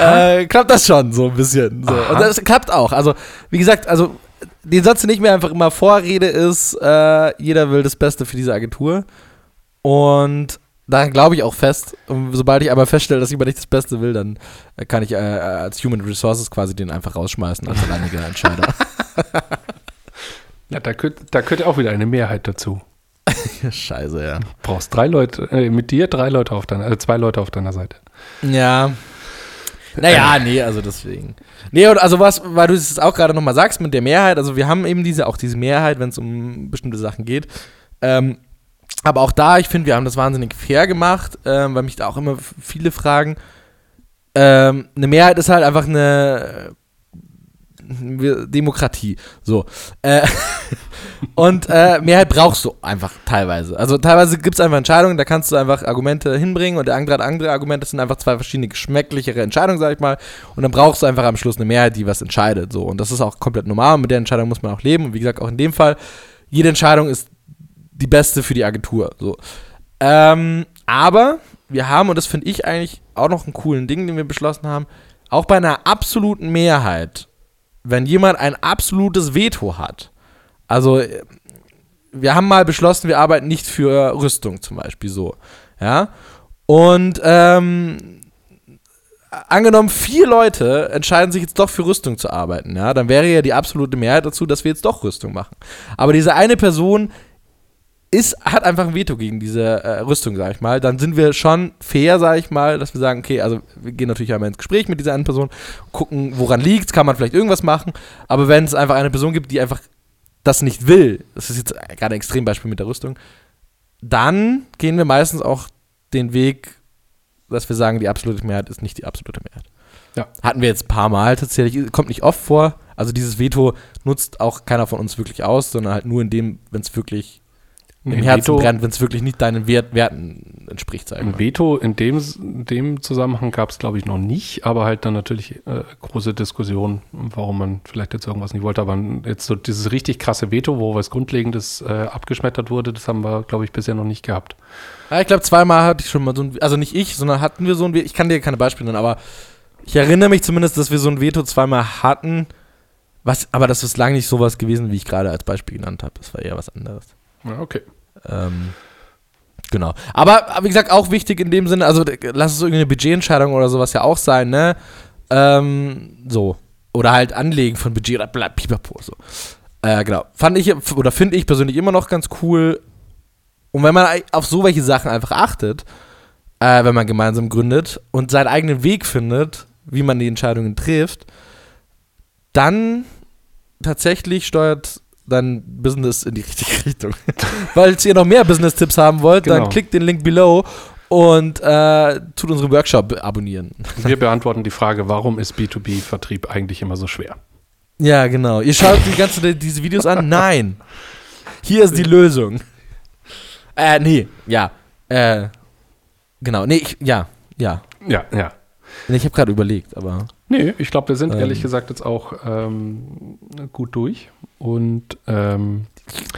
äh, klappt das schon so ein bisschen. So. Und das klappt auch. Also, wie gesagt, also den Satz, den ich mir einfach immer vorrede, ist, äh, jeder will das Beste für diese Agentur. Und daran glaube ich auch fest. Und sobald ich aber feststelle, dass jemand nicht das Beste will, dann kann ich äh, als Human Resources quasi den einfach rausschmeißen als alleiniger Entscheider. ja, da gehört, da gehört auch wieder eine Mehrheit dazu. Scheiße, ja. Du brauchst drei Leute, äh, mit dir drei Leute auf deiner, äh, zwei Leute auf deiner Seite. Ja. Naja, nee, also deswegen. Nee, und also was, weil du es auch gerade nochmal sagst mit der Mehrheit, also wir haben eben diese, auch diese Mehrheit, wenn es um bestimmte Sachen geht. Ähm, aber auch da, ich finde, wir haben das wahnsinnig fair gemacht, ähm, weil mich da auch immer viele fragen. Ähm, eine Mehrheit ist halt einfach eine Demokratie. So. Äh, und äh, Mehrheit brauchst du einfach teilweise. Also teilweise gibt es einfach Entscheidungen, da kannst du einfach Argumente hinbringen und der andere hat andere Argumente. Das sind einfach zwei verschiedene geschmäcklichere Entscheidungen, sag ich mal. Und dann brauchst du einfach am Schluss eine Mehrheit, die was entscheidet. So. Und das ist auch komplett normal und mit der Entscheidung muss man auch leben. Und wie gesagt, auch in dem Fall, jede Entscheidung ist die beste für die Agentur. So. Ähm, aber wir haben, und das finde ich eigentlich auch noch einen coolen Ding, den wir beschlossen haben, auch bei einer absoluten Mehrheit, wenn jemand ein absolutes Veto hat, also wir haben mal beschlossen, wir arbeiten nicht für Rüstung zum Beispiel so, ja, und ähm, angenommen, vier Leute entscheiden sich jetzt doch für Rüstung zu arbeiten, ja, dann wäre ja die absolute Mehrheit dazu, dass wir jetzt doch Rüstung machen. Aber diese eine Person ist, hat einfach ein Veto gegen diese äh, Rüstung, sag ich mal, dann sind wir schon fair, sag ich mal, dass wir sagen, okay, also wir gehen natürlich einmal ins Gespräch mit dieser einen Person, gucken, woran liegt kann man vielleicht irgendwas machen, aber wenn es einfach eine Person gibt, die einfach das nicht will, das ist jetzt gerade ein Extrembeispiel mit der Rüstung, dann gehen wir meistens auch den Weg, dass wir sagen, die absolute Mehrheit ist nicht die absolute Mehrheit. Ja. Hatten wir jetzt ein paar Mal tatsächlich, kommt nicht oft vor. Also dieses Veto nutzt auch keiner von uns wirklich aus, sondern halt nur in dem, wenn es wirklich im Herzen Veto, brennt, wenn es wirklich nicht deinen Wert, Werten entspricht. Ein Veto in dem, in dem Zusammenhang gab es, glaube ich, noch nicht, aber halt dann natürlich äh, große Diskussion, warum man vielleicht jetzt irgendwas nicht wollte. Aber jetzt so dieses richtig krasse Veto, wo was Grundlegendes äh, abgeschmettert wurde, das haben wir, glaube ich, bisher noch nicht gehabt. Ja, ich glaube, zweimal hatte ich schon mal so ein, also nicht ich, sondern hatten wir so ein Veto, ich kann dir keine Beispiele nennen, aber ich erinnere mich zumindest, dass wir so ein Veto zweimal hatten, was, aber das ist lange nicht sowas gewesen, wie ich gerade als Beispiel genannt habe. Das war eher was anderes. Ja, okay. Ähm, genau. Aber, wie gesagt, auch wichtig in dem Sinne, also lass es irgendeine Budgetentscheidung oder sowas ja auch sein, ne? Ähm, so. Oder halt Anlegen von Budget oder bla, pipapo, so. Äh, genau. Fand ich, oder finde ich persönlich immer noch ganz cool. Und wenn man auf so welche Sachen einfach achtet, äh, wenn man gemeinsam gründet und seinen eigenen Weg findet, wie man die Entscheidungen trifft, dann tatsächlich steuert dein Business in die richtige Richtung. Falls ihr noch mehr Business-Tipps haben wollt, genau. dann klickt den Link below und äh, tut unseren Workshop abonnieren. Wir beantworten die Frage, warum ist B2B-Vertrieb eigentlich immer so schwer? Ja, genau. Ihr schaut die ganze diese Videos an? Nein. Hier ist die Lösung. Äh, nee, ja. Äh, genau. Nee, ich, ja, ja. Ja, ja. Ich habe gerade überlegt, aber. Nee, ich glaube, wir sind ähm, ehrlich gesagt jetzt auch ähm, gut durch. Und ähm,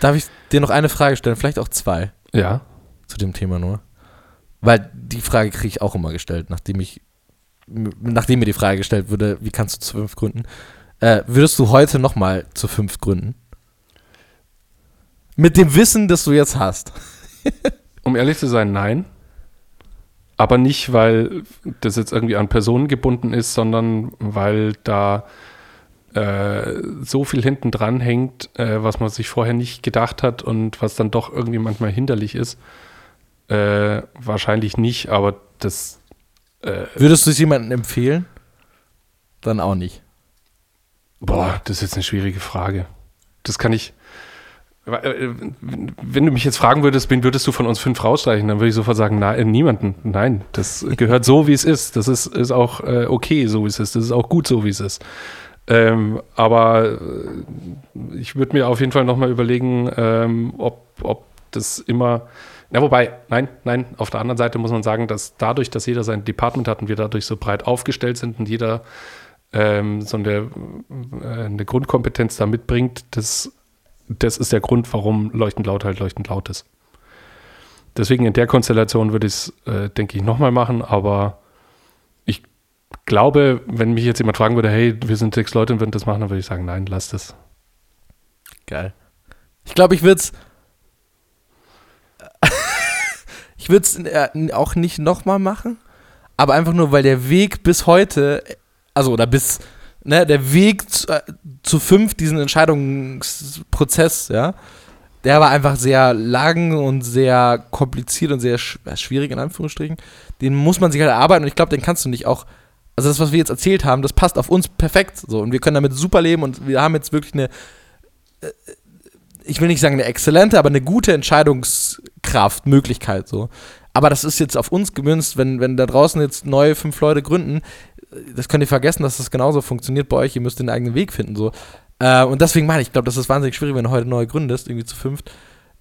darf ich dir noch eine Frage stellen? Vielleicht auch zwei. Ja. Zu dem Thema nur. Weil die Frage kriege ich auch immer gestellt, nachdem ich, nachdem mir die Frage gestellt wurde, wie kannst du zu fünf gründen? Äh, würdest du heute nochmal zu fünf gründen? Mit dem Wissen, das du jetzt hast. um ehrlich zu sein, nein. Aber nicht, weil das jetzt irgendwie an Personen gebunden ist, sondern weil da äh, so viel hinten dran hängt, äh, was man sich vorher nicht gedacht hat und was dann doch irgendwie manchmal hinderlich ist. Äh, wahrscheinlich nicht, aber das. Äh, Würdest du es jemandem empfehlen? Dann auch nicht. Boah, das ist jetzt eine schwierige Frage. Das kann ich. Äh, wenn du mich jetzt fragen würdest, wen würdest du von uns fünf rausstreichen, dann würde ich sofort sagen, nein, niemanden. Nein, das gehört so, wie es ist. Das ist, ist auch äh, okay, so wie es ist. Das ist auch gut, so wie es ist. Ähm, aber äh, ich würde mir auf jeden Fall nochmal überlegen, ähm, ob, ob das immer. Na, wobei, nein, nein, auf der anderen Seite muss man sagen, dass dadurch, dass jeder sein Department hat und wir dadurch so breit aufgestellt sind und jeder ähm, so eine, äh, eine Grundkompetenz da mitbringt, das, das ist der Grund, warum leuchtend laut halt leuchtend laut ist. Deswegen in der Konstellation würde ich es, äh, denke ich, nochmal machen, aber glaube, wenn mich jetzt jemand fragen würde, hey, wir sind sechs Leute und würden das machen, dann würde ich sagen, nein, lass das. Geil. Ich glaube, ich würde es. ich würde es äh, auch nicht nochmal machen, aber einfach nur, weil der Weg bis heute, also oder bis, ne, der Weg zu, äh, zu fünf, diesen Entscheidungsprozess, ja, der war einfach sehr lang und sehr kompliziert und sehr äh, schwierig, in Anführungsstrichen. Den muss man sich halt erarbeiten und ich glaube, den kannst du nicht auch. Also das, was wir jetzt erzählt haben, das passt auf uns perfekt so und wir können damit super leben und wir haben jetzt wirklich eine ich will nicht sagen eine exzellente, aber eine gute Entscheidungskraft, Möglichkeit so. Aber das ist jetzt auf uns gemünzt, wenn, wenn da draußen jetzt neue fünf Leute gründen, das könnt ihr vergessen, dass das genauso funktioniert bei euch, ihr müsst den eigenen Weg finden so. Äh, und deswegen meine ich, ich glaube, das ist wahnsinnig schwierig, wenn du heute neu gründest, irgendwie zu fünft.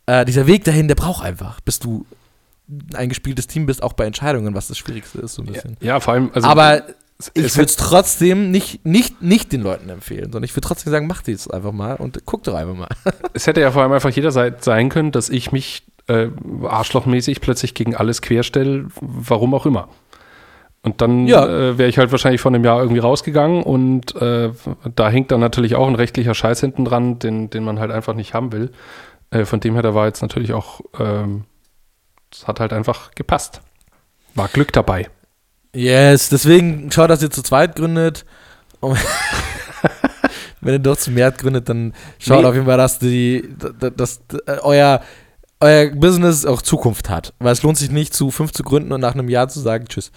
Äh, dieser Weg dahin, der braucht einfach, bis du ein gespieltes Team bist, auch bei Entscheidungen, was das Schwierigste ist, so ein bisschen. Ja, ja vor allem, also aber ich würde es trotzdem nicht, nicht, nicht den Leuten empfehlen, sondern ich würde trotzdem sagen, macht es einfach mal und guckt doch einfach mal. es hätte ja vor allem einfach jederzeit sein können, dass ich mich äh, arschlochmäßig plötzlich gegen alles querstelle, warum auch immer. Und dann ja. äh, wäre ich halt wahrscheinlich von einem Jahr irgendwie rausgegangen und äh, da hängt dann natürlich auch ein rechtlicher Scheiß hinten dran, den, den man halt einfach nicht haben will. Äh, von dem her, da war jetzt natürlich auch, ähm, es hat halt einfach gepasst. War Glück dabei. Yes, deswegen schaut, dass ihr zu zweit gründet. wenn ihr doch zu mehr gründet, dann schaut nee. auf jeden Fall, dass, die, dass, dass äh, euer, euer Business auch Zukunft hat. Weil es lohnt sich nicht, zu fünf zu gründen und nach einem Jahr zu sagen, tschüss.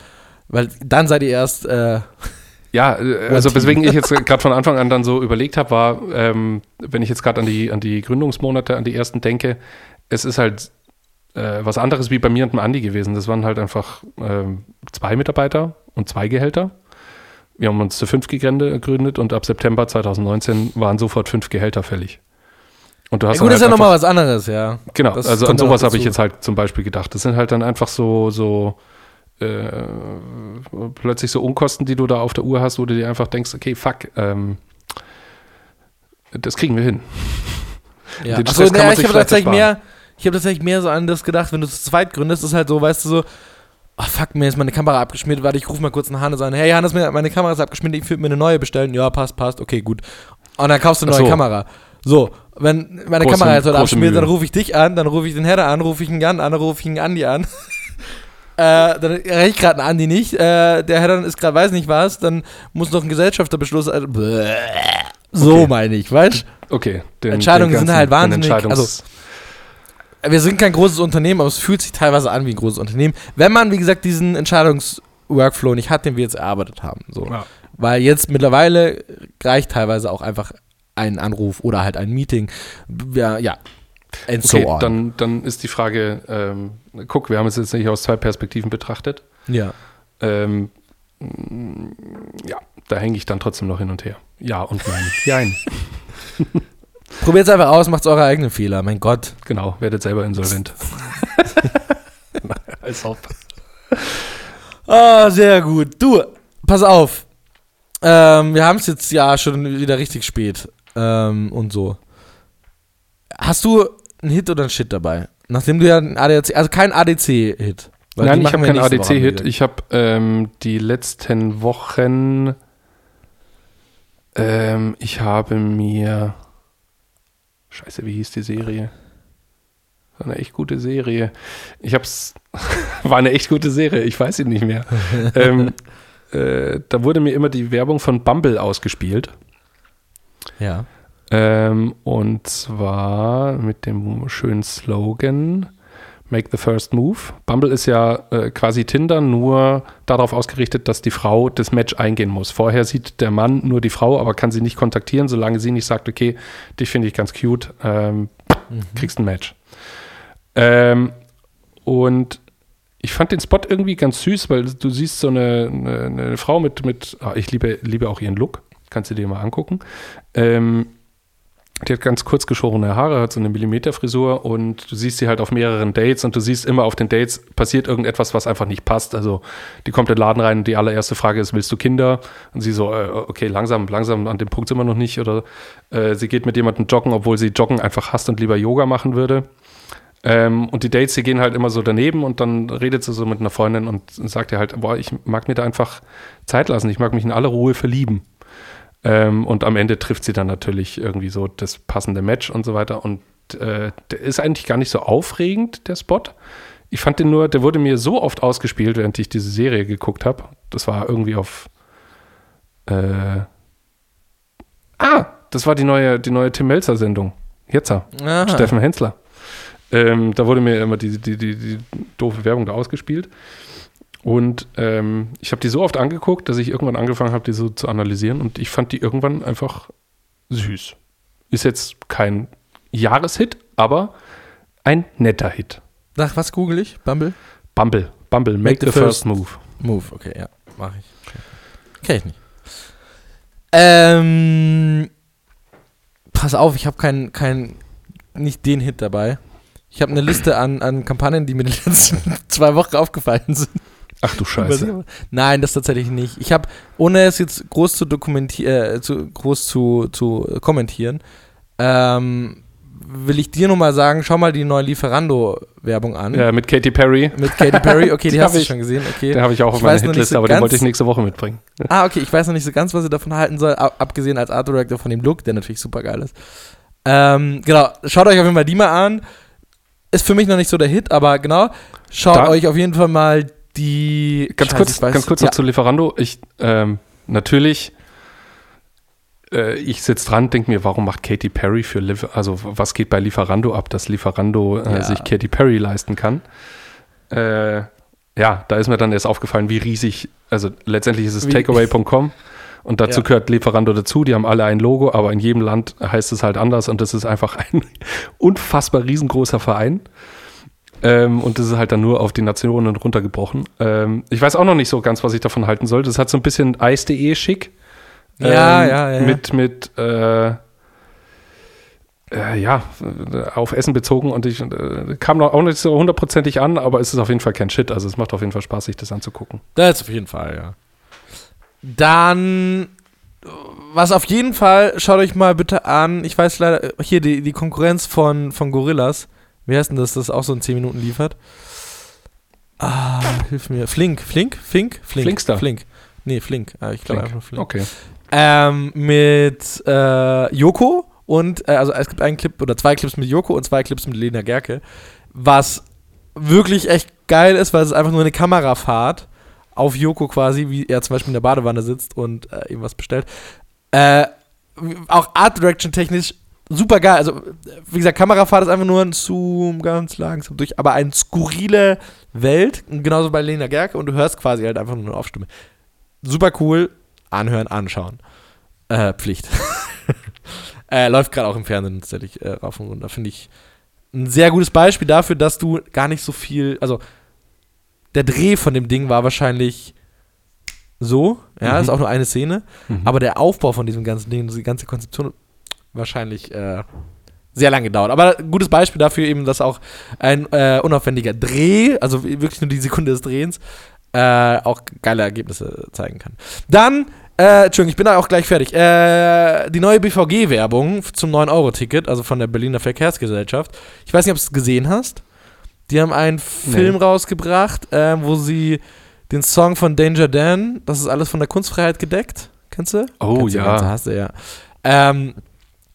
Weil dann seid ihr erst. Äh, ja, äh, also weswegen ich jetzt gerade von Anfang an dann so überlegt habe, war, ähm, wenn ich jetzt gerade an die, an die Gründungsmonate, an die ersten denke, es ist halt äh, was anderes wie bei mir und dem Andi gewesen. Das waren halt einfach äh, zwei Mitarbeiter und zwei Gehälter. Wir haben uns zu fünf gegründet und ab September 2019 waren sofort fünf Gehälter fällig. Und du hast ja, gut, halt ist ja nochmal was anderes, ja. Genau, das also an sowas habe ich jetzt halt zum Beispiel gedacht. Das sind halt dann einfach so, so äh, plötzlich so Unkosten, die du da auf der Uhr hast, wo du dir einfach denkst, okay, fuck, ähm, das kriegen wir hin. Ja. Achso, nee, ich habe tatsächlich mehr, ich habe tatsächlich mehr so an das gedacht, wenn du zu zweit gründest, ist halt so, weißt du, so, oh fuck, mir ist meine Kamera abgeschmiert, warte, ich rufe mal kurz einen Hannes an, hey Hannes, meine Kamera ist abgeschmiert, ich würde mir eine neue bestellen, ja, passt, passt, okay, gut. Und dann kaufst du eine neue so. Kamera. So, wenn meine große, Kamera jetzt heute abschmiert, dann rufe ich dich an, dann rufe ich den Herr an, rufe ich ihn Jan an, rufe ich ihn Andi an. Äh, dann erreiche ich gerade einen Andi nicht. Äh, der Herr dann ist gerade weiß nicht was. Dann muss noch ein Gesellschafterbeschluss. Also, so okay. meine ich, weißt du? Okay. Den, Entscheidungen den ganzen, sind halt wahnsinnig. Also, wir sind kein großes Unternehmen, aber es fühlt sich teilweise an wie ein großes Unternehmen. Wenn man, wie gesagt, diesen Entscheidungsworkflow nicht hat, den wir jetzt erarbeitet haben. So. Ja. Weil jetzt mittlerweile reicht teilweise auch einfach ein Anruf oder halt ein Meeting. Ja, ja. And okay, so on. Dann, dann ist die Frage, ähm, guck, wir haben es jetzt nicht aus zwei Perspektiven betrachtet. Ja. Ähm, ja, da hänge ich dann trotzdem noch hin und her. Ja und nein. Jein. Probiert es einfach aus, macht eure eigenen Fehler, mein Gott. Genau, werdet selber insolvent. Als ob. Ah, sehr gut. Du, pass auf. Ähm, wir haben es jetzt ja schon wieder richtig spät ähm, und so. Hast du einen Hit oder einen Shit dabei? Nachdem du ja einen ADAC, also kein ADC-Hit. Nein, ich habe keinen ADC-Hit. Ich habe ähm, die letzten Wochen, ähm, ich habe mir Scheiße, wie hieß die Serie? War eine echt gute Serie. Ich hab's. war eine echt gute Serie, ich weiß sie nicht mehr. ähm, äh, da wurde mir immer die Werbung von Bumble ausgespielt. Ja. Ähm, und zwar mit dem schönen Slogan: Make the First Move. Bumble ist ja äh, quasi Tinder, nur darauf ausgerichtet, dass die Frau das Match eingehen muss. Vorher sieht der Mann nur die Frau, aber kann sie nicht kontaktieren, solange sie nicht sagt, okay, dich finde ich ganz cute, ähm, mhm. kriegst ein Match. Ähm, und ich fand den Spot irgendwie ganz süß, weil du siehst so eine, eine, eine Frau mit, mit oh, ich liebe, liebe auch ihren Look, kannst du dir mal angucken. Ähm, Die hat ganz kurz geschorene Haare, hat so eine Millimeterfrisur und du siehst sie halt auf mehreren Dates und du siehst immer auf den Dates passiert irgendetwas, was einfach nicht passt. Also die kommt in den Laden rein und die allererste Frage ist, willst du Kinder? Und sie so, äh, okay, langsam, langsam, an dem Punkt sind wir noch nicht. Oder äh, sie geht mit jemandem joggen, obwohl sie Joggen einfach hasst und lieber Yoga machen würde. Ähm, und die Dates, die gehen halt immer so daneben und dann redet sie so mit einer Freundin und sagt ihr halt, boah, ich mag mir da einfach Zeit lassen, ich mag mich in aller Ruhe verlieben. Ähm, und am Ende trifft sie dann natürlich irgendwie so das passende Match und so weiter. Und äh, der ist eigentlich gar nicht so aufregend, der Spot. Ich fand den nur, der wurde mir so oft ausgespielt, während ich diese Serie geguckt habe. Das war irgendwie auf. Äh, ah, das war die neue, die neue Tim Melzer-Sendung. Jetzt, Steffen Hensler. Ähm, da wurde mir immer die, die, die, die doofe Werbung da ausgespielt. Und ähm, ich habe die so oft angeguckt, dass ich irgendwann angefangen habe, die so zu analysieren. Und ich fand die irgendwann einfach süß. Ist jetzt kein Jahreshit, aber ein netter Hit. Nach was google ich? Bumble? Bumble. Bumble. Make, Make the, the, first, move. Move, okay, ja. Mache ich. Kenn ich nicht. Ähm, pass auf, ich habe keinen, kein, nicht den Hit dabei. Ich habe eine Liste an, an Kampagnen, die mir die letzten zwei Wochen aufgefallen sind. Ach du Scheiße. Nein, das tatsächlich nicht. Ich habe, ohne es jetzt groß zu dokumentieren, äh, zu, groß zu, zu kommentieren, ähm, will ich dir nur mal sagen, schau mal die neue Lieferando-Werbung an. Ja, mit Katy Perry. Mit Katy Perry, okay, die, die hast du schon gesehen, okay. Den habe ich auch auf meiner Hitliste, so aber den wollte ich nächste Woche mitbringen. Ah, okay, ich weiß noch nicht so ganz, was ich davon halten soll, abgesehen als Art Director von dem Look, der natürlich super geil ist. Ähm, genau, schaut euch auf jeden Fall die mal an. Ist für mich noch nicht so der Hit, aber genau, schaut da, euch auf jeden Fall mal die. Ganz Scheiße, kurz, ganz kurz ja. noch zu Lieferando. Ich, ähm, natürlich, äh, ich sitze dran, denke mir, warum macht Katy Perry für, Liefer also was geht bei Lieferando ab, dass Lieferando äh, ja. sich Katy Perry leisten kann? Äh, ja, da ist mir dann erst aufgefallen, wie riesig, also letztendlich ist es takeaway.com und dazu ja. gehört Lieferando dazu, die haben alle ein Logo, aber in jedem Land heißt es halt anders und das ist einfach ein unfassbar riesengroßer Verein. Ähm, und das ist halt dann nur auf die Nationen runtergebrochen. Ähm, ich weiß auch noch nicht so ganz, was ich davon halten soll. Das hat so ein bisschen Eis.de schick. Ähm, ja, ja, ja. Mit, mit, äh, äh, ja, auf Essen bezogen und ich äh, kam noch auch nicht so hundertprozentig an, aber es ist auf jeden Fall kein Shit. Also es macht auf jeden Fall Spaß, sich das anzugucken. Das auf jeden Fall, ja. Dann, was auf jeden Fall, schaut euch mal bitte an, ich weiß leider, hier die, die Konkurrenz von, von Gorillas. Wie heißt denn das, das auch so in 10 Minuten liefert? Ah, hilf mir. Flink, Flink, Flink, Flink. Flinkster. Flink. Nee, Flink. Ah, ich glaube einfach nur Flink. Okay. Ähm, mit äh, Joko und, äh, also es gibt einen Clip oder zwei Clips mit Joko und zwei Clips mit Lena Gerke, was wirklich echt geil ist, weil es einfach nur eine Kamerafahrt auf Joko quasi, wie er zum Beispiel in der Badewanne sitzt und äh, irgendwas bestellt. Äh, auch Art Direction technisch super geil. Also, wie gesagt, Kamerafahrt ist einfach nur ein Zoom ganz langsam durch, aber eine skurrile Welt. Genauso bei Lena Gerke und du hörst quasi halt einfach nur eine Aufstimme. Super cool. Anhören, anschauen. Äh, Pflicht. äh, läuft gerade auch im Fernsehen tatsächlich äh, rauf und runter. Finde ich ein sehr gutes Beispiel dafür, dass du gar nicht so viel. Also, der Dreh von dem Ding war wahrscheinlich so. Ja, mhm. ist auch nur eine Szene. Mhm. Aber der Aufbau von diesem ganzen Ding, die ganze Konzeption wahrscheinlich äh, sehr lange gedauert. Aber ein gutes Beispiel dafür eben, dass auch ein äh, unaufwendiger Dreh, also wirklich nur die Sekunde des Drehens, äh, auch geile Ergebnisse zeigen kann. Dann, äh, Entschuldigung, ich bin da auch gleich fertig. Äh, die neue BVG-Werbung zum 9-Euro-Ticket, also von der Berliner Verkehrsgesellschaft. Ich weiß nicht, ob du es gesehen hast. Die haben einen Film nee. rausgebracht, äh, wo sie den Song von Danger Dan, das ist alles von der Kunstfreiheit gedeckt. Kennst du? Oh Kennst ja. Du, hast du, ja. Ähm,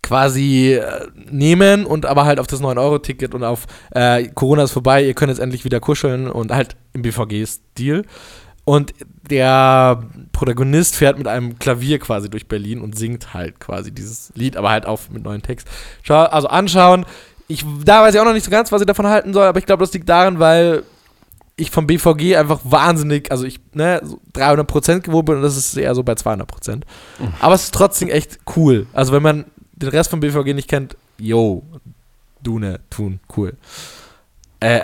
quasi äh, nehmen und aber halt auf das 9-Euro-Ticket und auf äh, Corona ist vorbei, ihr könnt jetzt endlich wieder kuscheln und halt im BVG-Stil. Und der Protagonist fährt mit einem Klavier quasi durch Berlin und singt halt quasi dieses Lied, aber halt auch mit neuen Text. Schau, also anschauen. Ich, da weiß ich auch noch nicht so ganz, was ich davon halten soll, aber ich glaube, das liegt daran, weil ich vom BVG einfach wahnsinnig, also ich, ne, so 300% gewohnt bin und das ist eher so bei 200%. Mhm. Aber es ist trotzdem echt cool. Also wenn man den Rest vom BVG nicht kennt, yo, Dune, tun, cool. Äh,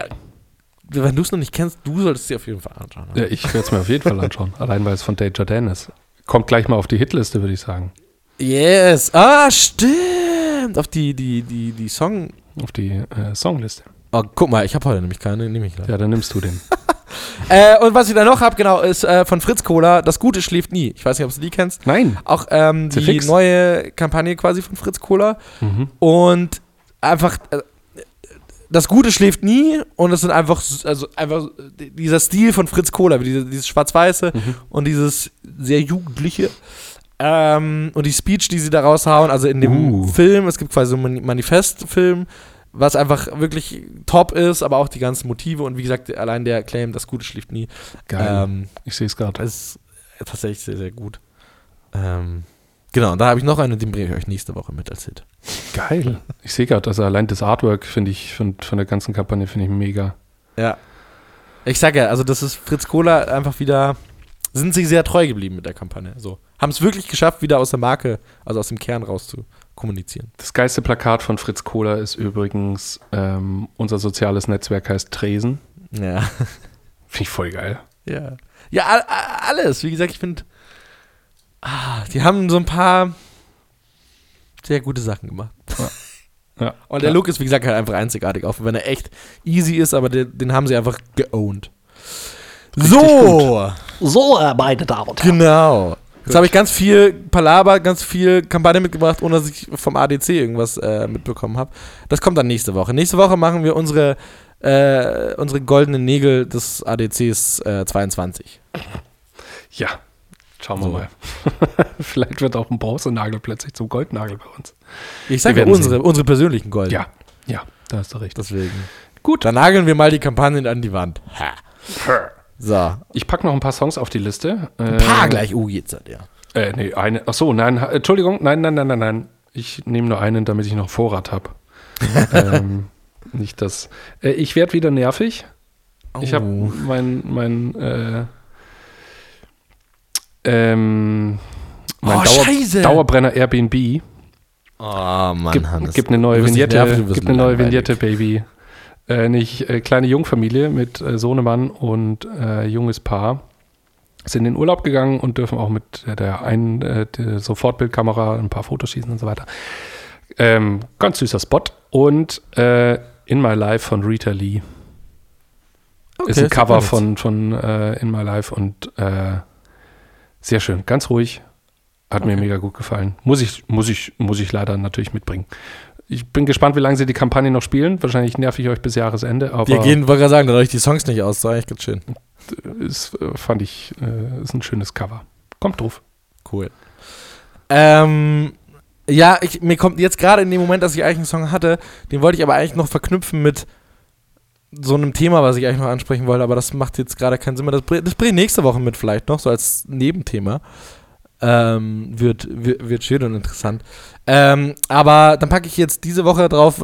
wenn du es noch nicht kennst, du solltest es dir auf jeden Fall anschauen. Ja, ich werde es mir auf jeden Fall anschauen. Allein weil es von Dave ist. Kommt gleich mal auf die Hitliste, würde ich sagen. Yes. Ah, stimmt. Stimmt, auf die, die, die, die Song. Auf die äh, Songliste. Oh, guck mal, ich habe heute nämlich keine, nehme ich gleich. Ja, dann nimmst du den. Äh, und was ich da noch habe, genau, ist äh, von Fritz Kohler, Das Gute schläft nie. Ich weiß nicht, ob du die kennst. Nein. Auch ähm, die Fix. neue Kampagne quasi von Fritz Kohler. Mhm. Und einfach, äh, das Gute schläft nie und es sind einfach, also einfach dieser Stil von Fritz Kohler, wie diese, dieses Schwarz-Weiße Mhm. und dieses sehr Jugendliche. Ähm, und die Speech, die sie da raushauen, also in dem Uh. Film, es gibt quasi so einen Manifest-Film, was einfach wirklich top ist, aber auch die ganzen Motive und wie gesagt, allein der Claim, das Gute schläft nie, Geil. ähm, ich sehe es gerade. ist tatsächlich sehr, sehr gut. Ähm, genau, und da habe ich noch einen, und den bringe ich euch nächste Woche mit als Hit. Geil. Ich sehe gerade, also allein das Artwork finde ich von, von der ganzen Kampagne finde ich mega. Ja. Ich sag ja, also das ist Fritz Kohler einfach wieder, sind sie sehr treu geblieben mit der Kampagne. So. Haben es wirklich geschafft, wieder aus der Marke, also aus dem Kern raus zu kommunizieren. Das geilste Plakat von Fritz Kohler ist übrigens, ähm, unser soziales Netzwerk heißt Tresen. Ja. Finde ich voll geil. Ja. Ja, alles. Wie gesagt, ich finde, ah, die haben so ein paar sehr gute Sachen gemacht. Ja. Und der Ja. Look ist, wie gesagt, halt einfach einzigartig, auch wenn er echt easy ist, aber den, den haben sie einfach geowned. So, So, äh, meine Damen und Herren. genau. Jetzt habe ich ganz viel Palaber, ganz viel Kampagne mitgebracht, ohne dass ich vom ADC irgendwas äh, mitbekommen habe. Das kommt dann nächste Woche. Nächste Woche machen wir unsere, äh, unsere goldenen Nägel des ADCs äh, 22. Ja, schauen wir So. mal. Vielleicht wird auch ein Bronzenagel plötzlich zum Goldnagel bei uns. Ich sage ja unsere, unsere persönlichen Golden. Ja, ja, da hast du recht. Deswegen. Gut. Dann nageln wir mal die Kampagnen an die Wand. So. Ich packe noch ein paar Songs auf die Liste. Ein paar gleich. Oh, jetzt hat er. Äh, nee, eine. Ach so, nein, Entschuldigung, nein, nein, nein, nein, nein. Ich nehme nur einen, damit ich noch Vorrat habe. ähm, nicht das. Äh, ich werde wieder nervig. Ich habe Oh. mein, mein, äh, ähm, mein Oh, Dauer, Scheiße. Dauerbrenner Airbnb. Oh, Mann, Gibt, Hannes. gibt eine neue Vignette, gibt eine neue. Vignette, Baby. Äh, nicht äh, kleine Jungfamilie mit äh, Sohnemann und äh, junges Paar sind in Urlaub gegangen und dürfen auch mit der, einen der Sofortbildkamera ein paar Fotos schießen und so weiter. Ähm, ganz süßer Spot und In My Life von Rita Lee Okay, ist ein Cover mir von, von In My Life und sehr schön, ganz ruhig. Hat mir Okay. mega gut gefallen. Muss ich, muss ich, muss ich leider natürlich mitbringen. Ich bin gespannt, wie lange sie die Kampagne noch spielen. Wahrscheinlich nerv ich euch bis Jahresende, Wir gehen, wollte gerade sagen, da euch die Songs nicht aus, das war eigentlich ganz schön. ist, äh, fand ich, äh, ist ein schönes Cover. Kommt drauf. Cool. Ähm, ja, ich, mir kommt jetzt gerade in dem Moment, dass ich eigentlich einen Song hatte, den wollte ich aber eigentlich noch verknüpfen mit so einem Thema, was ich eigentlich noch ansprechen wollte, aber das macht jetzt gerade keinen Sinn mehr. Das, das bringe ich nächste Woche mit vielleicht noch, so als Nebenthema. Ähm, wird, wird, wird schön und interessant. Ähm, aber dann packe ich jetzt diese Woche drauf,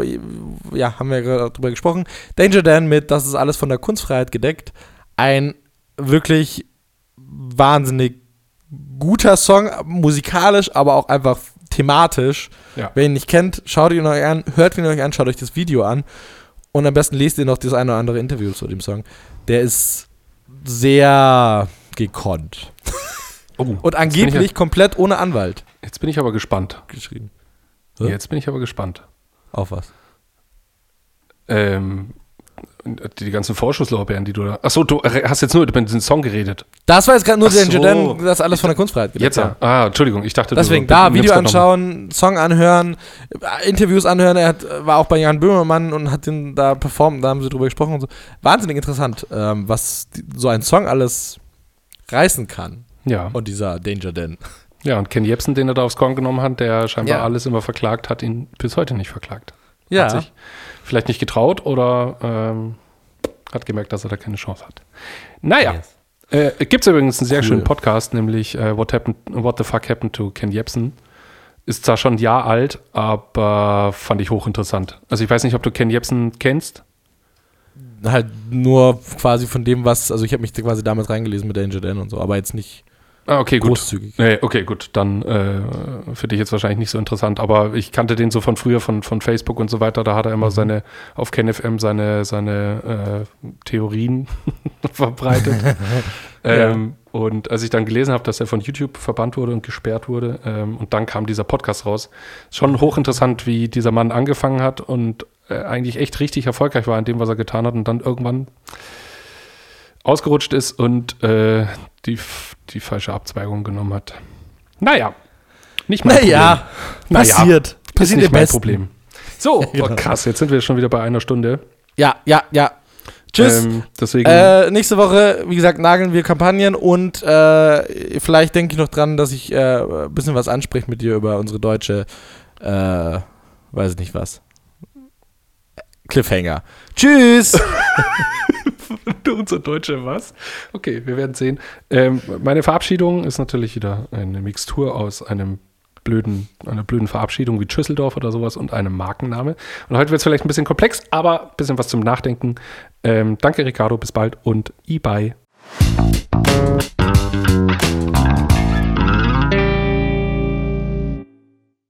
ja, haben wir ja gerade drüber gesprochen, Danger Dan mit Das ist alles von der Kunstfreiheit gedeckt. Ein wirklich wahnsinnig guter Song, musikalisch, aber auch einfach thematisch. Ja. Wer ihn nicht kennt, schaut ihn euch an, hört ihn euch an, schaut euch das Video an und am besten lest ihr noch das eine oder andere Interview zu dem Song. Der ist sehr gekonnt. Oh, Und angeblich ich, komplett ohne Anwalt jetzt bin ich aber gespannt. geschrieben. Hä? Jetzt bin ich aber gespannt. Auf was? Ähm, die, ganzen Vorschusslorbeeren, die du da. Achso, du äh, hast jetzt nur über den Song geredet. Das war jetzt gerade nur Ach der so. Jordan, das alles von der Kunstfreiheit Jetzt ja. Ah, Entschuldigung, ich dachte, Deswegen, du da Video anschauen, Song anhören, äh, Interviews anhören. Er hat, war auch bei Jan Böhmermann und hat den da performt, da haben sie drüber gesprochen und so. Wahnsinnig interessant, ähm, was die, so ein Song alles reißen kann. Ja. Und dieser Danger Dan. ja, und Ken Jebsen, den er da aufs Korn genommen hat, der scheinbar Ja. alles immer verklagt hat, ihn bis heute nicht verklagt. Ja. Hat sich vielleicht nicht getraut oder ähm, hat gemerkt, dass er da keine Chance hat. Naja. Yes. Äh, Gibt es übrigens einen sehr Cool. schönen Podcast, nämlich äh, What, happened, What the Fuck Happened to Ken Jebsen. Ist zwar schon ein Jahr alt, aber fand ich hochinteressant. Also ich weiß nicht, ob du Ken Jebsen kennst. Halt nur quasi von dem, was, also ich habe mich quasi damals reingelesen mit Danger Dan und so, aber jetzt nicht Ah, okay, gut. großzügig. Nee, okay, gut. Dann äh, für dich jetzt wahrscheinlich nicht so interessant, aber ich kannte den so von früher, von, von Facebook und so weiter. Da hat er immer Mhm. seine, auf KenFM seine, seine äh, Theorien verbreitet. ähm, Und als ich dann gelesen habe, dass er von YouTube verbannt wurde und gesperrt wurde, ähm, und dann kam dieser Podcast raus, schon hochinteressant, wie dieser Mann angefangen hat und äh, eigentlich echt richtig erfolgreich war in dem, was er getan hat und dann irgendwann ausgerutscht ist und äh, die, die falsche Abzweigung genommen hat. Naja, nicht mein naja, Problem. Naja, passiert. Passiert nicht mein Problem. So, genau. oh, krass, jetzt sind wir schon wieder bei einer Stunde. Ja, ja, ja. Tschüss. Ähm, deswegen äh, nächste Woche, wie gesagt, nageln wir Kampagnen und äh, vielleicht denke ich noch dran, dass ich äh, ein bisschen was anspreche mit dir über unsere deutsche, äh, weiß ich nicht was. Cliffhanger. Tschüss. Unser Deutsche was? Okay, wir werden sehen. Ähm, meine Verabschiedung ist natürlich wieder eine Mixtur aus einem blöden, einer blöden Verabschiedung wie Schüsseldorf oder sowas und einem Markenname. Und heute wird es vielleicht ein bisschen komplex, aber ein bisschen was zum Nachdenken. Ähm, danke, Ricardo, bis bald und e-bye.